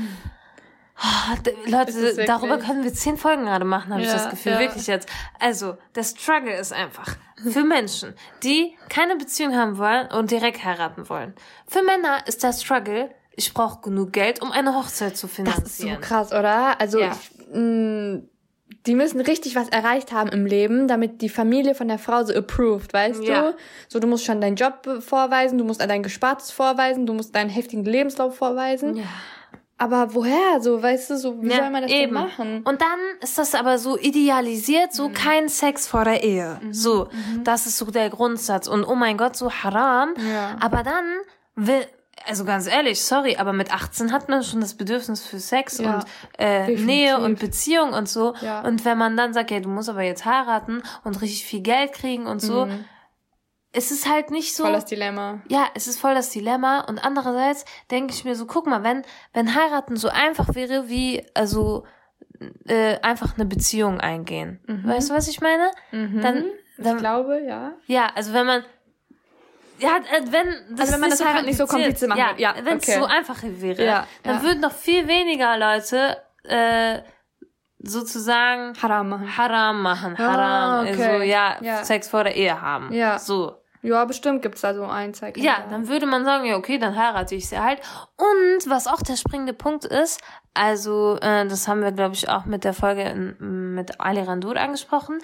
es Leute, darüber können wir zehn Folgen gerade machen, habe ich Ja, das Gefühl. ja. Wirklich jetzt. Also, der Struggle ist einfach für Menschen, die keine Beziehung haben wollen und direkt heiraten wollen. Für Männer ist der Struggle, ich brauche genug Geld, um eine Hochzeit zu Das ist so finanzieren. krass, oder? Also, Ja. ich, mh, die müssen richtig was erreicht haben im Leben, damit die Familie von der Frau so approved, weißt Ja. du? So, du musst schon deinen Job vorweisen, du musst dein Gespartes vorweisen, du musst deinen heftigen Lebenslauf vorweisen. Ja. Aber woher? So, weißt du, so, wie Ja, soll man das eben. denn machen? Und dann ist das aber so idealisiert, so kein Sex vor der Ehe. So, das ist so der Grundsatz. Und oh mein Gott, so haram. Ja. Aber dann will, also ganz ehrlich, sorry, aber mit 18 hat man schon das Bedürfnis für Sex Ja, und äh, definitiv. Nähe und Beziehung und so. Ja. Und wenn man dann sagt, ja, du musst aber jetzt heiraten und richtig viel Geld kriegen und so, es ist halt nicht so. Voll das Dilemma. Ja, es ist voll das Dilemma. Und andererseits denke ich mir so, guck mal, wenn, wenn heiraten so einfach wäre wie, also, äh, einfach eine Beziehung eingehen. Weißt du, was ich meine? Dann, Ich dann, glaube, ja. ja, also wenn man, ja, äh, wenn, das Also wenn man das Heiraten nicht so kompliziert machen ja. Ja, wenn es okay. so einfach wäre, Ja, dann ja. würden noch viel weniger Leute, äh, sozusagen Haram machen. Haram machen, Ah, Haram, okay. also ja, Ja. Sex vor der Ehe haben. Ja. So. Ja, bestimmt gibt's da so ein, zwei Ja, dann würde man sagen, ja, okay, dann heirate ich sie halt. Und was auch der springende Punkt ist, also äh, das haben wir, glaube ich, auch mit der Folge in, mit Ali Randur angesprochen.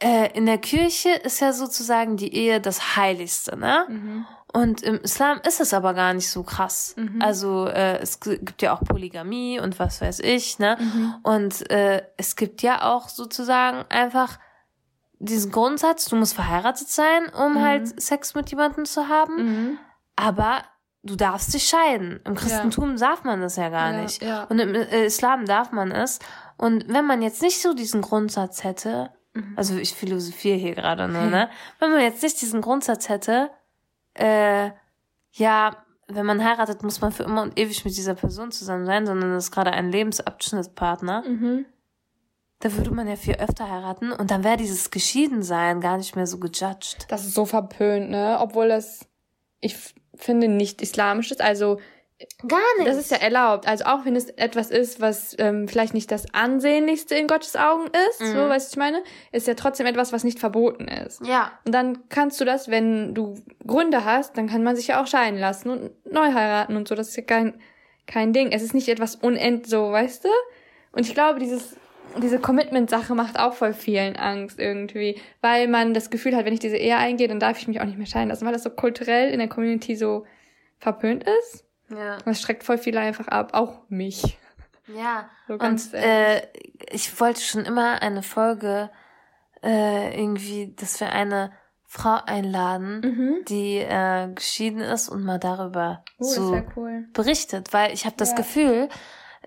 Äh, in der Kirche ist ja sozusagen die Ehe das Heiligste, ne? Mhm. Und im Islam ist es aber gar nicht so krass. Also äh, es gibt ja auch Polygamie und was weiß ich, ne? Mhm. Und äh, es gibt ja auch sozusagen einfach diesen Grundsatz, du musst verheiratet sein, um halt Sex mit jemandem zu haben. Mhm. Aber du darfst dich scheiden. Im Christentum darf man das ja gar Ja, nicht. ja. Und im äh, Islam darf man es. Und wenn man jetzt nicht so diesen Grundsatz hätte, Mhm. also ich philosophiere hier gerade nur, ne? Wenn man jetzt nicht diesen Grundsatz hätte, äh, ja, wenn man heiratet, muss man für immer und ewig mit dieser Person zusammen sein, sondern das ist gerade ein Lebensabschnittspartner, Mhm. Da würde man ja viel öfter heiraten und dann wäre dieses Geschiedensein gar nicht mehr so gejudged. Das ist so verpönt, ne? Obwohl das, ich finde, nicht islamisch ist. Also, Gar nicht. das ist ja erlaubt. Also, auch wenn es etwas ist, was ähm, vielleicht nicht das Ansehnlichste in Gottes Augen ist, so, Mhm. weißt du, ich meine, ist ja trotzdem etwas, was nicht verboten ist. ja. Und dann kannst du das, wenn du Gründe hast, dann kann man sich ja auch scheiden lassen und neu heiraten und so. Das ist ja kein, kein Ding. Es ist nicht etwas unend so, weißt du? Und ich glaube, dieses, diese Commitment-Sache macht auch voll vielen Angst irgendwie. Weil man das Gefühl hat, wenn ich diese Ehe eingehe, dann darf ich mich auch nicht mehr scheiden lassen, weil das so kulturell in der Community so verpönt ist. Ja. Das schreckt voll viele einfach ab. Auch mich. Ja. So ganz Und äh, ich wollte schon immer eine Folge äh, irgendwie, dass wir eine Frau einladen, Mhm. die äh, geschieden ist und mal darüber Oh, so cool. berichtet, weil ich habe das Ja. Gefühl,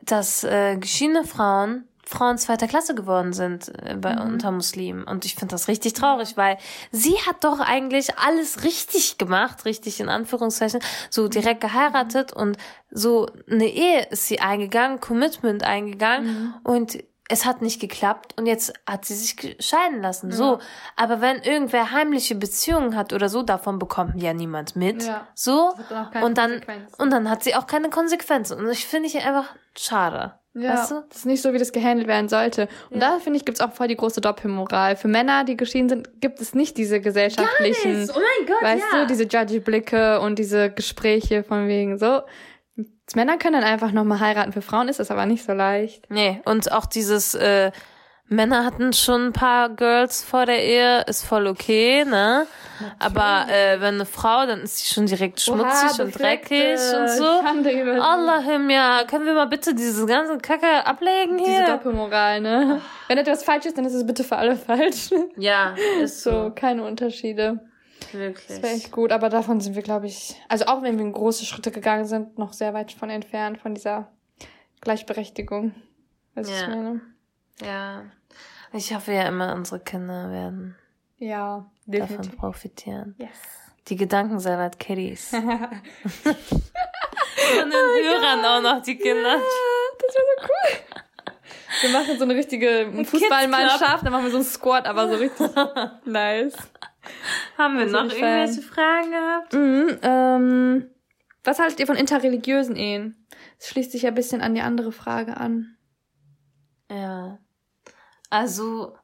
dass äh, geschiedene Frauen Frauen zweiter Klasse geworden sind äh, bei Mhm. unter Muslimen und ich finde das richtig traurig, weil sie hat doch eigentlich alles richtig gemacht, richtig in Anführungszeichen, so Mhm. direkt geheiratet und so eine Ehe ist sie eingegangen, Commitment eingegangen Mhm. und es hat nicht geklappt und jetzt hat sie sich scheiden lassen. So, aber wenn irgendwer heimliche Beziehungen hat oder so, davon bekommt ja niemand mit. Ja. So und dann und dann hat sie auch keine Konsequenzen und ich finde ich einfach schade. Ja, Weißt du? das ist nicht so, wie das gehandelt werden sollte. Und da, finde ich, gibt's auch voll die große Doppelmoral. Für Männer, die geschieden sind, gibt es nicht diese gesellschaftlichen, Oh mein Gott, weißt du, diese Judgy-Blicke und diese Gespräche von wegen so. Männer können dann einfach nochmal heiraten. Für Frauen ist das aber nicht so leicht. Nee, und auch dieses äh, Männer hatten schon ein paar Girls vor der Ehe, ist voll okay, ne? Aber äh, wenn eine Frau, dann ist sie schon direkt schmutzig und dreckig und so. Allahim, ja, können wir mal bitte diese ganze Kacke ablegen Diese hier? Doppelmoral, ne? Wenn etwas falsch ist, dann ist es bitte für alle falsch. Ja, ist So, so, keine Unterschiede. Das wäre wirklich. echt gut, aber davon sind wir, glaube ich, also auch wenn wir große Schritte gegangen sind, noch sehr weit von entfernt von dieser Gleichberechtigung. Weißt Ja. ich meine? Ja. Ich hoffe ja immer, unsere Kinder werden Ja, davon definitiv. profitieren. Yes. Die Gedankensalat-Kiddies. Von den Hörern auch noch, die Kinder. Das wäre so cool. Wir machen so eine richtige Fußballmannschaft, dann machen wir so einen Squad, aber so richtig nice. Haben wir Also noch irgendwelche Fragen gehabt? Mhm, ähm, was haltet ihr von interreligiösen Ehen? Das schließt sich ja ein bisschen an die andere Frage an. Ja. Also.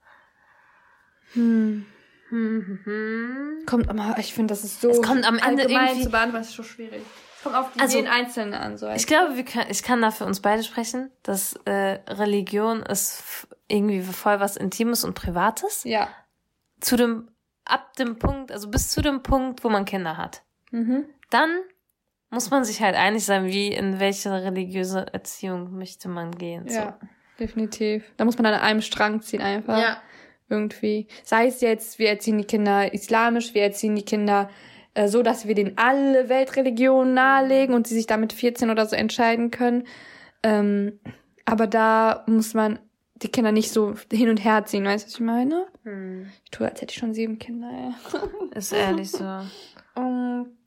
Hm. Hm, hm, hm. Kommt aber, ich finde, das ist so Es kommt am Ende irgendwie- zu beantworten, ist so schwierig. Es kommt auf Also, jeden Einzelnen an, so Ich glaube, wir können, ich kann da für uns beide sprechen, dass äh, Religion ist irgendwie voll was Intimes und Privates. Ja. Zu dem, ab dem Punkt, also bis zu dem Punkt, wo man Kinder hat. Mhm. Dann muss man sich halt einig sein, wie, in welche religiöse Erziehung möchte man gehen. So. Ja, definitiv. Da muss man an einem Strang ziehen einfach. Ja. Irgendwie. Sei es jetzt, wir erziehen die Kinder islamisch, wir erziehen die Kinder äh, so, dass wir denen alle Weltreligionen nahelegen und sie sich damit 14 oder so entscheiden können. Ähm, aber da muss man die Kinder nicht so hin und her ziehen, weißt du, was ich meine? Hm. Ich tue, als hätte ich schon sieben Kinder, ey. Ist ehrlich so. Um,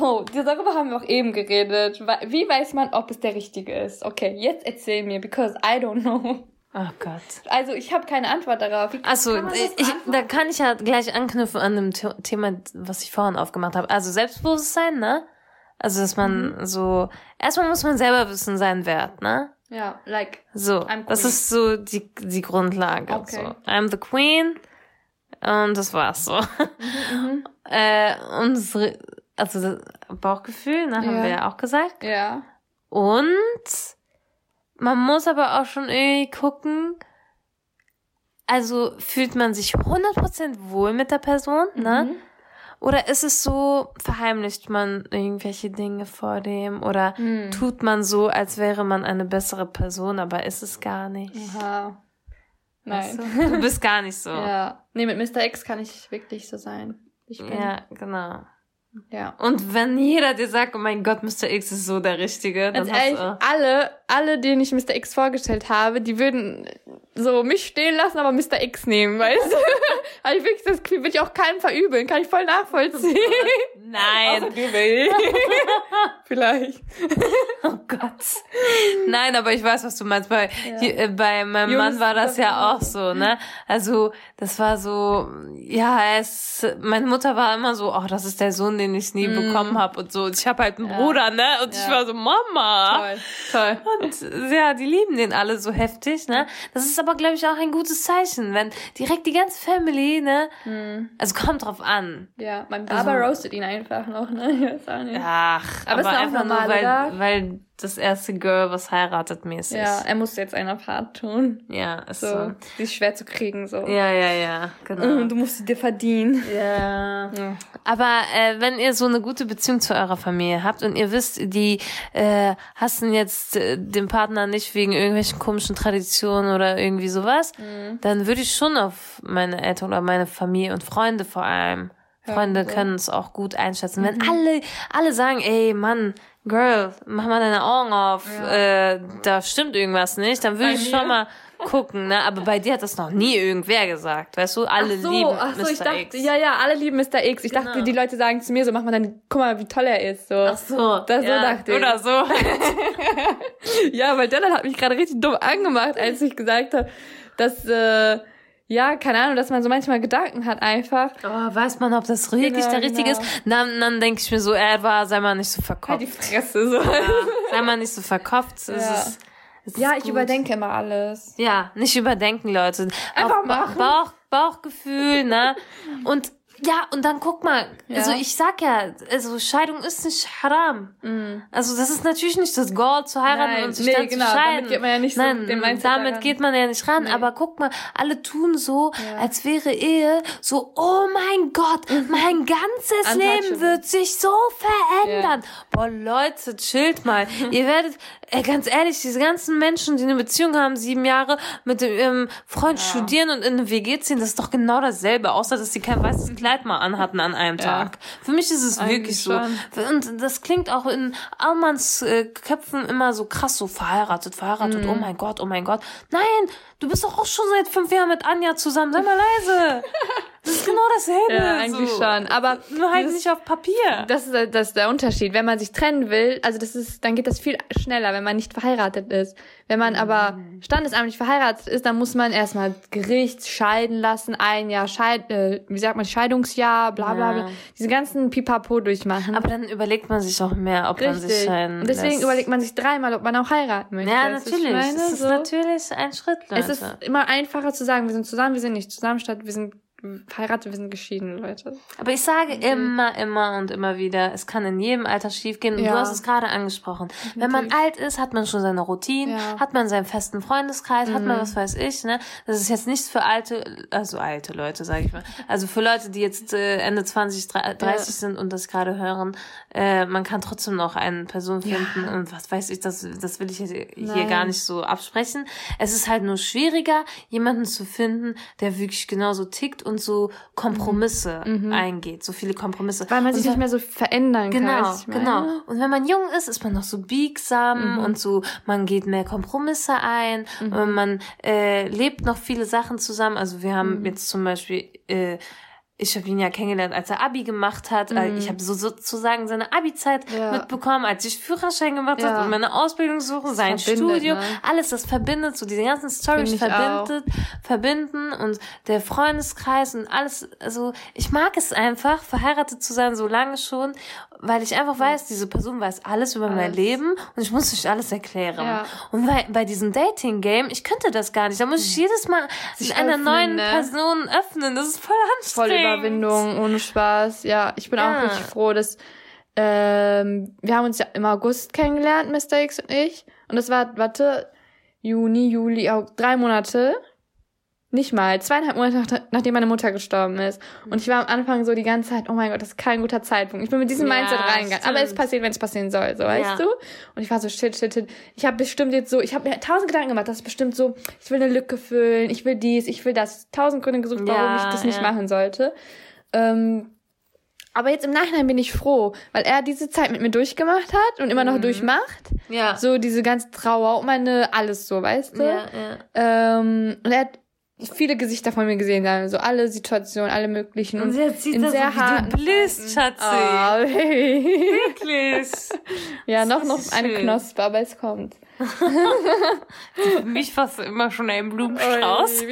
oh, darüber haben wir auch eben geredet. Wie weiß man, ob es der richtige ist? Okay, jetzt erzähl mir, because I don't know. Oh Gott. Also ich habe keine Antwort darauf. Achso, beantworten? da kann ich ja gleich anknüpfen an dem The- Thema, was ich vorhin aufgemacht habe. Also Selbstbewusstsein, ne? Also, dass man Mhm. so, erstmal muss man selber wissen seinen Wert, ne? ja, like So, das ist so die, die Grundlage. Okay. So. I'm the queen. Und das war's so. äh, unsere, also das Bauchgefühl, ne, haben Ja. wir ja auch gesagt. Ja. Und man muss aber auch schon irgendwie gucken, also fühlt man sich 100% wohl mit der Person, ne? Oder ist es so, verheimlicht man irgendwelche Dinge vor dem? Oder tut man so, als wäre man eine bessere Person, aber ist es gar nicht? Aha. Nein. Du? du bist gar nicht so. Ja. Nee, mit Mr. X kann ich wirklich so sein. Ich bin. Ja, genau. Ja. Und wenn jeder dir sagt, oh mein Gott, Mr. X ist so der Richtige, dann Ganz hast ehrlich, du... alle, alle, denen ich Mr. X vorgestellt habe, die würden so mich stehen lassen, aber Mr. X nehmen, weißt du? Ich wirklich das will ich auch keinem verübeln, kann ich voll nachvollziehen. Nein, du will. Vielleicht. oh Gott. Nein, aber ich weiß, was du meinst. Bei, hier, äh, bei meinem Jungs Mann war das ja auch so, ne? Also, das war so, ja, es, meine Mutter war immer so, ach, das ist der Sohn, den ich nie bekommen habe und so. Und ich habe halt einen Bruder, ne? Und ich Ja. war so, Mama. Toll. Toll. Und ja, die lieben den alle so heftig, ne? Das ist aber, glaube ich, auch ein gutes Zeichen, wenn direkt die ganze Family, ne? Also kommt drauf an. Ja, mein Barber Also- roastet ihn einfach noch, ne? Ich weiß auch nicht. Ach, Aber aber, ist auch einfach normal, nur, weil, weil das erste Girl was heiratet mäßig. Ja, er muss jetzt einen Part tun. Ja, ist So, so. die ist schwer zu kriegen, so. Ja, ja, ja, genau. Und du musst sie dir verdienen. Ja. Ja. Aber äh, wenn ihr so eine gute Beziehung zu eurer Familie habt und ihr wisst, die äh, hassen jetzt äh, den Partner nicht wegen irgendwelchen komischen Traditionen oder irgendwie sowas, dann würde ich schon auf meine Eltern oder meine Familie und Freunde vor allem. Freunde können es auch gut einschätzen. Wenn alle, alle sagen, ey Mann, Girl, mach mal deine Augen auf, äh, da stimmt irgendwas nicht, dann würde ich mir? schon mal gucken, ne? Aber bei dir hat das noch nie irgendwer gesagt, weißt du? Alle ach so, lieben ach so, Mr. ich dachte, X. ja, ja, alle lieben Mr. X. Ich dachte, Genau. die Leute sagen zu mir so, mach mal dann, guck mal, wie toll er ist, so. Ach so, Das so dachte ich. Oder so. Ja, weil Dylan hat mich gerade richtig dumm angemacht, als ich gesagt habe, dass, äh, ja, keine Ahnung, dass man so manchmal Gedanken hat einfach. Oh, weiß man, ob das wirklich Genau, der richtige genau. ist? Dann, dann denke ich mir so, er war, sei mal nicht so Halt die verkopft. Fresse, so. Ja, sei mal nicht so verkopft. Es Ja. ist, es ist Ja, ich gut. überdenke immer alles. Ja, nicht überdenken, Leute. Einfach Ba- machen. Bauch, Bauchgefühl, ne? Und ja, und dann guck mal, Ja. also ich sag ja, also Scheidung ist nicht haram. Also das ist natürlich nicht das Goal zu heiraten Mhm. Nein, und sich nee, dann genau, zu damit scheiden. geht man ja nicht so Nein, dem Mindset damit daran. geht man ja nicht ran. Nee. Aber guck mal, alle tun so, Ja. als wäre Ehe so, oh mein Gott, mein ganzes Leben wird sich so verändern. Boah, Leute, chillt mal. Ihr werdet, ey, ganz ehrlich, diese ganzen Menschen, die eine Beziehung haben, sieben Jahre mit ihrem Freund studieren und in eine WG ziehen, das ist doch genau dasselbe, außer dass sie kein weißes Kleid mal anhatten an einem Tag. Für mich ist es Eigentlich wirklich so. schon. Und das klingt auch in Almans äh, Köpfen immer so krass, so verheiratet, verheiratet, Mhm. oh mein Gott, oh mein Gott. Nein, du bist doch auch schon seit fünf Jahren mit Anja zusammen, sei mal leise. Das ist genau dasselbe. Ja, eigentlich so. schon. Aber Nur halt nicht auf Papier. Das ist, das ist der Unterschied. Wenn man sich trennen will, also das ist, dann geht das viel schneller, wenn man nicht verheiratet ist. Wenn man aber standesamtlich verheiratet ist, dann muss man erstmal Gericht scheiden lassen, ein Jahr Scheid, äh, wie sagt man, Scheidungsjahr, bla bla bla. Ja. Diese ganzen Pipapo durchmachen. Aber dann überlegt man sich auch mehr, ob man sich Richtig. scheiden Und deswegen lässt. überlegt man sich dreimal, ob man auch heiraten möchte. Ja, natürlich. meine? Es ist So. natürlich ein Schritt, Leute. Es ist immer einfacher zu sagen, wir sind zusammen, wir sind nicht zusammen, statt wir sind verheiratet, wir sind geschieden, Leute. Aber ich sage immer, immer und immer wieder, es kann in jedem Alter schiefgehen. Und Ja. du hast es gerade angesprochen. Wenn man alt ist, hat man schon seine Routine, Ja. hat man seinen festen Freundeskreis, hat Mhm. man was weiß ich. Ne? Das ist jetzt nichts für alte, also alte Leute, sage ich mal. Also für Leute, die jetzt äh, Ende 20, 30 sind und das gerade hören, äh, man kann trotzdem noch eine Person finden. Und was weiß ich, das, das will ich hier, hier gar nicht so absprechen. Es ist halt nur schwieriger, jemanden zu finden, der wirklich genauso tickt und so Kompromisse eingeht, so viele Kompromisse. Mhm. Weil man sich und nicht mehr so verändern kann. Genau, ich genau. meine? Und wenn man jung ist, ist man noch so biegsam und so, man geht mehr Kompromisse ein, und man äh, lebt noch viele Sachen zusammen. Also wir haben jetzt zum Beispiel äh, ich habe ihn ja kennengelernt, als er Abi gemacht hat. Mhm. Ich habe so sozusagen seine Abi-Zeit ja. mitbekommen, als ich Führerschein gemacht ja. habe und meine Ausbildung suche, sein Studium, ne? alles das verbindet, so diese ganzen Stories verbindet, verbinden und der Freundeskreis und alles. Also ich mag es einfach, verheiratet zu sein, so lange schon, weil ich einfach weiß, diese Person weiß alles über alles. mein Leben und ich muss nicht alles erklären. Ja. Und bei, bei diesem Dating-Game, ich könnte das gar nicht. Da muss ich jedes Mal sich einer öffnen, neuen ne? Person öffnen. Das ist voll anstrengend. Voll Überwindung, ohne Spaß. Ja, ich bin ja. auch richtig froh, dass ähm, wir haben uns ja im August kennengelernt, Mr. X und ich. Und das war, warte, Juni, Juli, auch drei Monate. Nicht mal, zweieinhalb Monate nach, nachdem meine Mutter gestorben ist. Und ich war am Anfang so die ganze Zeit, oh mein Gott, das ist kein guter Zeitpunkt. Ich bin mit diesem ja, Mindset reingegangen. Aber es passiert, wenn es passieren soll, so, weißt ja. du? Und ich war so, shit, shit, shit. Ich habe bestimmt jetzt so, ich habe mir tausend Gedanken gemacht, das ist bestimmt so, ich will eine Lücke füllen, ich will dies, ich will das. Tausend Gründe gesucht, warum ja, ich das nicht machen sollte. Ähm, aber jetzt im Nachhinein bin ich froh, weil er diese Zeit mit mir durchgemacht hat und immer noch mhm. durchmacht. Ja. So diese ganze Trauer und meine alles so, weißt du? Ja, ja. Ähm, und er hat viele Gesichter von mir gesehen, so alle Situationen, alle möglichen. Und, und jetzt sieht in das sehr so, wie du blühst, Schatzi. Oh, Wirklich. ja, noch, noch eine Knospe, aber es kommt. Mich warst du immer schon ein Blumenstrauß.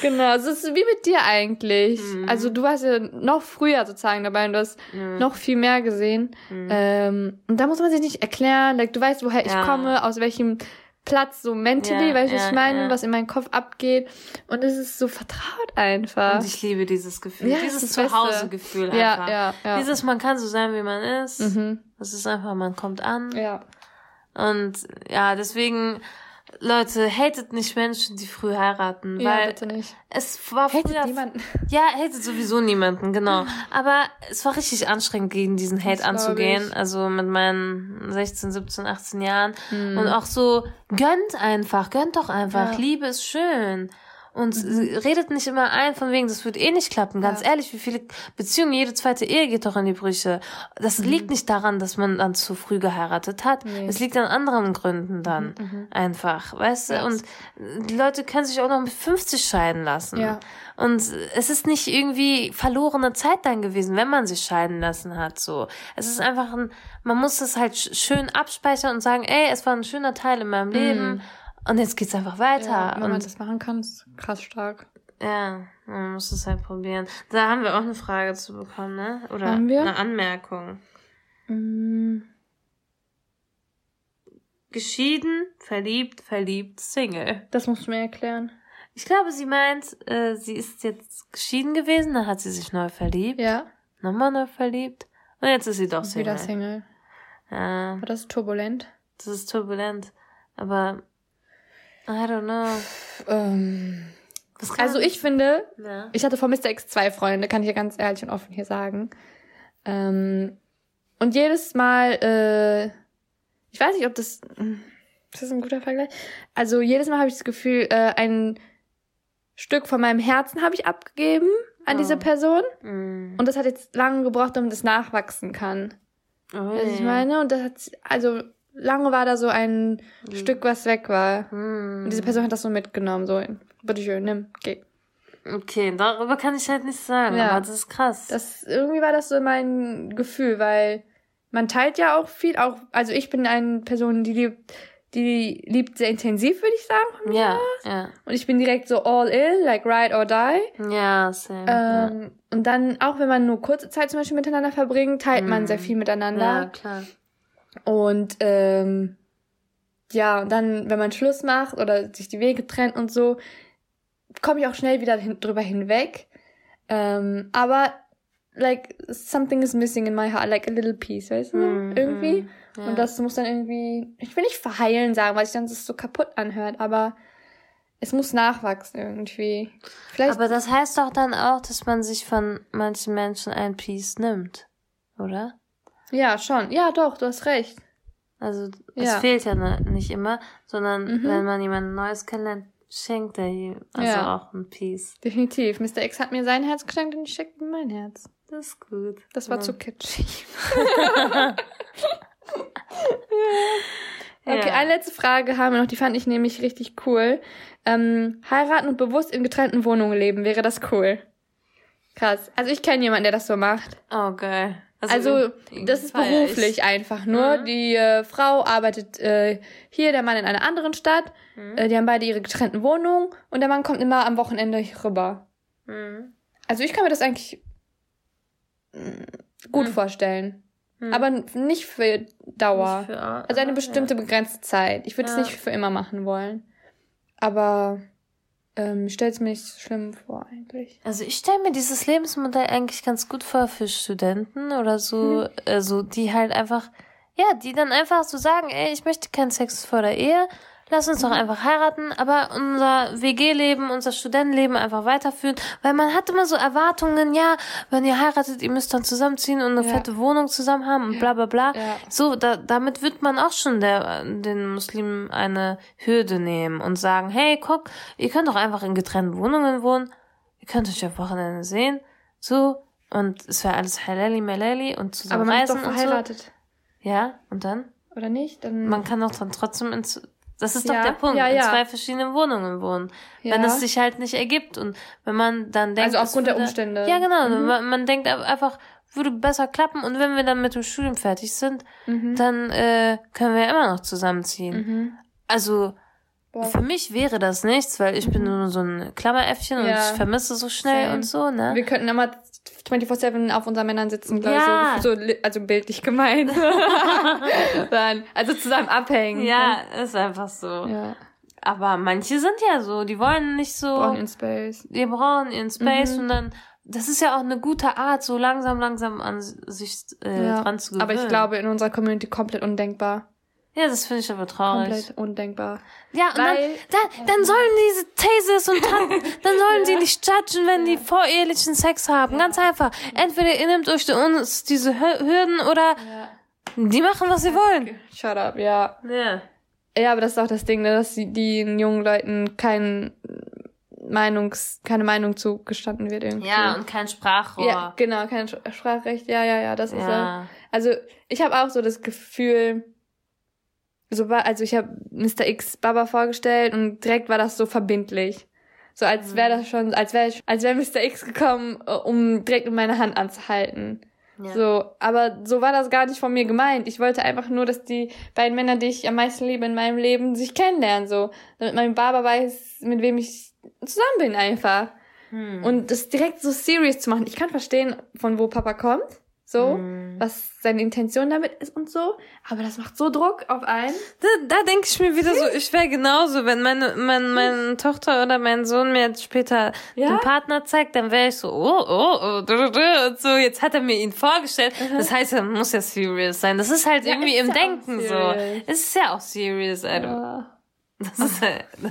Genau, es ist wie mit dir eigentlich. Mhm. Also du warst ja noch früher sozusagen dabei und du hast mhm. noch viel mehr gesehen. Mhm. Ähm, und da muss man sich nicht erklären, like, du weißt, woher ja. ich komme, aus welchem Platz, so mentally, ja, weißt du, ja, was ich meine, ja. was in meinem Kopf abgeht. Und es ist so vertraut einfach. Und ich liebe dieses Gefühl, ja, dieses Zuhause-Gefühl einfach. Ja, ja, ja. Dieses, man kann so sein, wie man ist. Mhm. Das ist einfach, man kommt an. Ja. Und ja, deswegen, Leute, hatet nicht Menschen, die früh heiraten. Ja, weil bitte nicht. Es war hatet früher. Niemanden. Ja, hatet sowieso niemanden, genau. Aber es war richtig anstrengend, gegen diesen Hate das anzugehen. Also mit meinen 16, 17, 18 Jahren. Mhm. Und auch so, gönnt einfach, gönnt doch einfach. Ja. Liebe ist schön. Und mhm. redet nicht immer ein von wegen, das wird eh nicht klappen. Ganz ja. ehrlich, wie viele Beziehungen, jede zweite Ehe geht doch in die Brüche. Das mhm. liegt nicht daran, dass man dann zu früh geheiratet hat. Nee. Es liegt an anderen Gründen dann. Mhm. mhm. Einfach. Weißt du? Und die Leute können sich auch noch mit 50 scheiden lassen. Ja. Und es ist nicht irgendwie verlorene Zeit dann gewesen, wenn man sich scheiden lassen hat, so. Es ist einfach ein, man muss es halt schön abspeichern und sagen, ey, es war ein schöner Teil in meinem Leben. Und jetzt geht's einfach weiter. Ja, wenn und man das machen kann, ist krass stark. Ja, man muss es halt probieren. Da haben wir auch eine Frage zu bekommen, ne? Oder haben wir? eine Anmerkung. Mm. Geschieden, verliebt, verliebt, Single. Das musst du mir erklären. Ich glaube, sie meint, äh, sie ist jetzt geschieden gewesen, dann hat sie sich neu verliebt. Ja. Nochmal neu verliebt. Und jetzt ist sie doch Single. Wieder Single. Ja. Aber das ist turbulent. Das ist turbulent. Aber I don't know. Ähm, also ich finde, ja. ich hatte vor Mr. X zwei Freunde, kann ich ja ganz ehrlich und offen hier sagen. Ähm, und jedes Mal, äh, ich weiß nicht, ob das, das ist ein guter Vergleich. Also jedes Mal habe ich das Gefühl, äh, ein Stück von meinem Herzen habe ich abgegeben an oh. diese Person. Mm. Und das hat jetzt lange gebraucht, damit es nachwachsen kann. Oh, was ich meine? Und das hat, also lange war da so ein mhm. Stück, was weg war. Mhm. Und diese Person hat das so mitgenommen, so, bitte schön, nimm, geh. Okay, darüber kann ich halt nichts sagen, ja. aber das ist krass. Das, irgendwie war das so mein Gefühl, weil man teilt ja auch viel, auch, also ich bin eine Person, die liebt, die liebt sehr intensiv, würde ich sagen. Ja, ja. Und ich bin direkt so all in, like ride or die. Ja, same. Ähm, ja. Und dann, auch wenn man nur kurze Zeit zum Beispiel miteinander verbringt, teilt mm. man sehr mhm. viel miteinander. Ja, klar. Und ähm, ja, und dann, wenn man Schluss macht oder sich die Wege trennt und so, komme ich auch schnell wieder hin, drüber hinweg. Ähm, aber like something is missing in my heart, like a little piece, weißt du? Mm, irgendwie. Mm, yeah. Und das muss dann irgendwie, ich will nicht verheilen sagen, weil sich dann das so kaputt anhört, aber es muss nachwachsen irgendwie. Vielleicht aber das heißt doch dann auch, dass man sich von manchen Menschen ein Piece nimmt, oder? Ja, schon. Ja, doch, du hast recht. Also es ja. fehlt ja ne, nicht immer, sondern mhm. wenn man jemanden Neues kennenlernt, schenkt er ihm also ja. auch ein Piece. Definitiv. Mr. X hat mir sein Herz geschenkt und ich schenke ihm mein Herz. Das ist gut. Das war ja. zu kitschig. Okay, eine letzte Frage haben wir noch, die fand ich nämlich richtig cool. Ähm, heiraten und bewusst in getrennten Wohnungen leben, wäre das cool? Krass. Also ich kenne jemanden, der das so macht. Oh, geil. Also, das ist beruflich einfach nur. Die äh, Frau arbeitet äh, hier, der Mann in einer anderen Stadt. Mhm. Äh, die haben beide ihre getrennten Wohnungen und der Mann kommt immer am Wochenende hier rüber. Mhm. Also ich kann mir das eigentlich mm, gut Mhm. vorstellen. Mhm. Aber nicht für Dauer. Nicht für- also eine bestimmte begrenzte Zeit. Ich würde es Ja. nicht für immer machen wollen. Aber ähm, ich stelle es mir nicht so schlimm vor eigentlich. Also ich stelle mir dieses Lebensmodell eigentlich ganz gut vor für Studenten oder so, Mhm. also die halt einfach, ja, die dann einfach so sagen, ey, ich möchte keinen Sex vor der Ehe, lass uns doch Mhm. einfach heiraten, aber unser WG-Leben, unser Studentenleben einfach weiterführen, weil man hat immer so Erwartungen, ja, wenn ihr heiratet, ihr müsst dann zusammenziehen und eine Ja. fette Wohnung zusammen haben und bla bla bla. Ja. So, da, damit wird man auch schon der, den Muslimen eine Hürde nehmen und sagen, hey, guck, ihr könnt doch einfach in getrennten Wohnungen wohnen, ihr könnt euch am Wochenende sehen, so, und es wäre alles halali malali und zusammen Aber man ist reisen doch und so. verheiratet. Ja, und dann? Oder nicht? Dann Man kann doch dann trotzdem ins, das ist Ja, doch der Punkt, ja, in ja. zwei verschiedenen Wohnungen wohnen. Wenn Ja. es sich halt nicht ergibt und wenn man dann denkt, Also aufgrund der würde- Umstände. Ja, genau, Mhm. man, man denkt einfach, würde besser klappen und wenn wir dann mit dem Studium fertig sind, Mhm. dann äh, können wir immer noch zusammenziehen. Mhm. Also Boah. für mich wäre das nichts, weil ich bin nur so ein Klammeräffchen und Ja. ich vermisse so schnell Same. und so, ne? Wir könnten immer 24-7 auf unseren Männern sitzen, glaube Ja. ich. So, so, also bildlich gemeint. Dann, also zusammen abhängen. ja, ist einfach so. Ja. Aber manche sind ja so, die wollen nicht so, Brauchen in Space. die brauchen ihren Space Mhm. und dann, das ist ja auch eine gute Art, so langsam, langsam an sich äh, Ja. dran zu gewöhnen. Aber ich glaube, in unserer Community komplett undenkbar. Ja, das finde ich aber traurig. Komplett undenkbar. Ja, und dann, Weil- dann, dann sollen diese Tasers und Tanten, dann sollen sie nicht judgen, wenn die vorehelichen Sex haben. Ganz einfach. Entweder ihr nehmt euch uns diese Hür- Hürden oder die machen, was sie wollen. Shut up, ja. Ja. Ja, aber das ist auch das Ding, ne, dass die, den jungen Leuten kein Meinungs, keine Meinung zugestanden wird irgendwie. Ja, und kein Sprachrohr. Ja, genau, kein Sprachrecht. Ja, ja, ja, das ist ja. Ja. Also ich habe auch so das Gefühl, so war, also ich habe Mr. X Baba vorgestellt und direkt war das so verbindlich. So als wäre das schon, als wäre als wäre Mr. X gekommen, äh, um direkt meine Hand anzuhalten. Ja. So, aber so war das gar nicht von mir gemeint. Ich wollte einfach nur, dass die beiden Männer, die ich am meisten liebe in meinem Leben, sich kennenlernen, so. Damit mein Baba weiß, mit wem ich zusammen bin einfach. Hm. Und das direkt so serious zu machen. Ich kann verstehen, von wo Papa kommt, so, Hm. was seine Intention damit ist und so, aber das macht so Druck auf einen. Da, da denke ich mir wieder so, ich wäre genauso, wenn meine, meine, meine Tochter oder mein Sohn mir jetzt später Ja? den Partner zeigt, dann wäre ich so, oh, oh, oh, und so, jetzt hat er mir ihn vorgestellt. Das heißt, er muss ja serious sein. Das ist halt Ja, irgendwie ist im ja Denken so. Es ist ja auch serious, Alter. Das ist,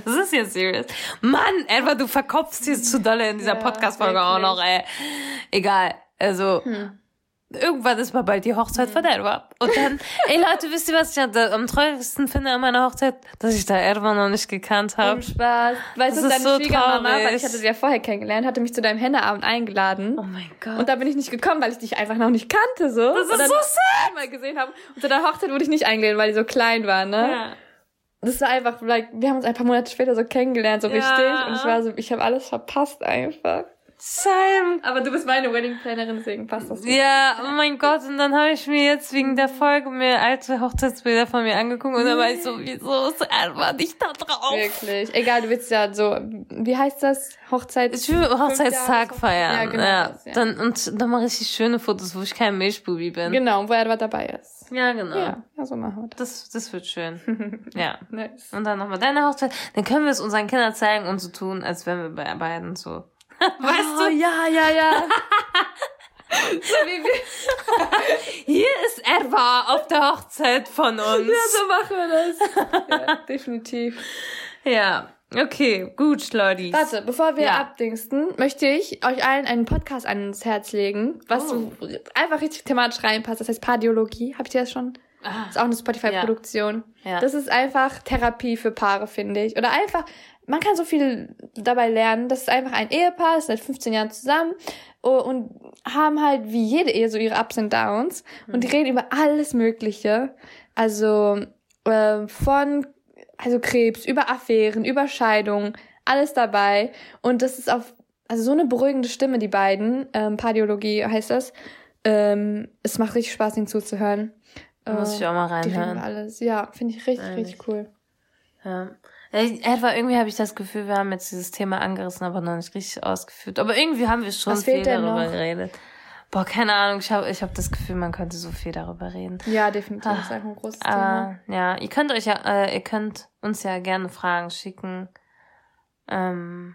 das ist ja serious. Mann, Edward, du verkopfst hier zu dolle in dieser Podcast-Folge auch noch, ey. Egal. Also, Hm. Irgendwann ist mal bald die Hochzeit von Edward. Und dann, ey Leute, wisst ihr, was ich am traurigsten finde an meiner Hochzeit? Dass ich da Edward noch nicht gekannt habe. Spaß. Weißt Das du, ist deine so Schwiegermama, traurig. weil ich hatte sie ja vorher kennengelernt, hatte mich zu deinem Henneabend eingeladen. Oh mein Gott. Und da bin ich nicht gekommen, weil ich dich einfach noch nicht kannte, so. Das ist so sad. einmal gesehen habe. Und zu deiner Hochzeit wurde ich nicht eingeladen, weil die so klein war, ne? ja. Das war einfach, like, wir haben uns ein paar Monate später so kennengelernt, so Ja. richtig. Und ich war so, ich habe alles verpasst einfach. Sam. Aber du bist meine Wedding-Plannerin, deswegen passt das. Ja, oh mein Gott, und dann habe ich mir jetzt wegen der Folge mir alte Hochzeitsbilder von mir angeguckt und dann war ich so, wieso ist Edward nicht da drauf? Wirklich. Egal, du willst ja so, wie heißt das? Hochzeit. Ich will Hochzeitstag feiern. Ja, Ja, genau das, ja. Dann, und dann mache ich schöne Fotos, wo ich kein Milchbubi bin. Genau, wo Edward dabei ist. Ja, genau. Ja, ja, so machen wir Das, das wird schön. ja. das. Nice. Und dann nochmal deine Hochzeit. Dann können wir es unseren Kindern zeigen und so tun, als wären wir bei beiden so. Weißt Oh, du? ja, ja, ja. so wie wir, Hier ist Edward auf der Hochzeit von uns. ja, so machen wir das. Ja, definitiv. Ja. Okay, gut, Leute. Warte, bevor wir Ja. abdingsten, möchte ich euch allen einen Podcast ans Herz legen, was Oh. einfach richtig thematisch reinpasst. Das heißt Pardiologie. Habt ihr das schon? Ah. ist auch eine Spotify-Produktion. Ja. Das ist einfach Therapie für Paare, finde ich. Oder einfach, man kann so viel dabei lernen. Das ist einfach ein Ehepaar, ist seit 15 Jahren zusammen und haben halt wie jede Ehe so ihre Ups und Downs. Und Mhm. die reden über alles Mögliche. Also äh, von also Krebs, über Affären, über Scheidung, alles dabei. Und das ist auf, also so eine beruhigende Stimme, die beiden, ähm, Pardiologie heißt das. Ähm, es macht richtig Spaß, ihnen zuzuhören. Muss Äh, ich auch mal die reden reinhören. alles. Ja, finde ich richtig, Ehrlich. richtig cool. Ja. Etwa irgendwie habe ich das Gefühl, wir haben jetzt dieses Thema angerissen, aber noch nicht richtig ausgeführt. Aber irgendwie haben wir schon Was viel darüber noch? geredet. Boah, keine Ahnung. Ich habe ich hab das Gefühl, man könnte so viel darüber reden. Ja, definitiv. Das ist einfach ein großes Thema. Aber ja, ihr könnt euch ja, äh, ihr könnt uns ja gerne Fragen schicken. Ähm,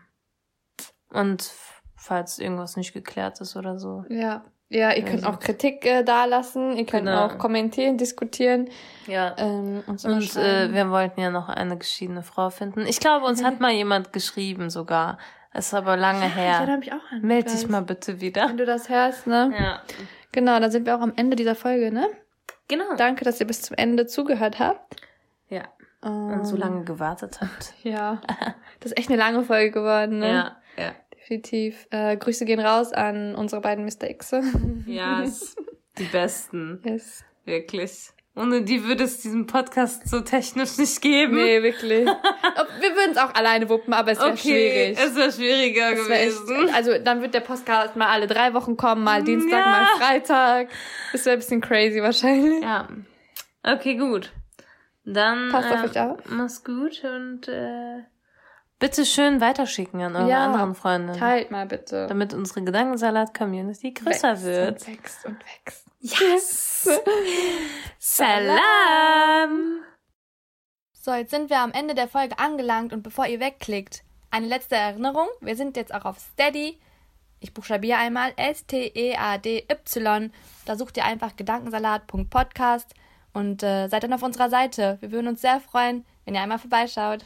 und falls irgendwas nicht geklärt ist oder so. Ja. Ja, ihr könnt Also. auch Kritik äh, dalassen, ihr könnt Genau. auch kommentieren, diskutieren. Ja. Ähm, immer Und äh, wir wollten ja noch eine geschiedene Frau finden. Ich glaube, uns hat mal jemand geschrieben sogar. Es ist aber lange erinnere her. mich auch an. Meld das. dich mal bitte wieder. Wenn du das hörst, ne? Ja. Genau, dann sind wir auch am Ende dieser Folge, ne? Genau. Danke, dass ihr bis zum Ende zugehört habt. Ja. Ähm, Und so lange gewartet habt. Ja. Das ist echt eine lange Folge geworden, ne? Ja. Ja. Definitiv. Äh, Grüße gehen raus an unsere beiden Mr. X. Ja, es- die besten. yes. Wirklich. Ohne die würde es diesen Podcast so technisch nicht geben. Nee, wirklich. Ob- wir würden es auch alleine wuppen, aber es wäre okay, schwierig. es wäre schwieriger Es wär echt, gewesen. also dann wird der Podcast mal alle drei Wochen kommen, mal Dienstag, Ja. mal Freitag. Das wäre ein bisschen crazy wahrscheinlich. ja. Okay, gut. Dann Passt auf äh, euch auf. mach's gut und äh, bitte schön weiterschicken an eure Ja, anderen Freunde. Teilt mal bitte. Damit unsere Gedankensalat-Community größer Wächst wird. Und wächst und wächst. Yes! Salam! So, jetzt sind wir am Ende der Folge angelangt und bevor ihr wegklickt, eine letzte Erinnerung. Wir sind jetzt auch auf Steady. Ich buchstabiere einmal E S-T-E-A-D-Y. Da sucht ihr einfach gedankensalat.podcast und äh, seid dann auf unserer Seite. Wir würden uns sehr freuen, wenn ihr einmal vorbeischaut.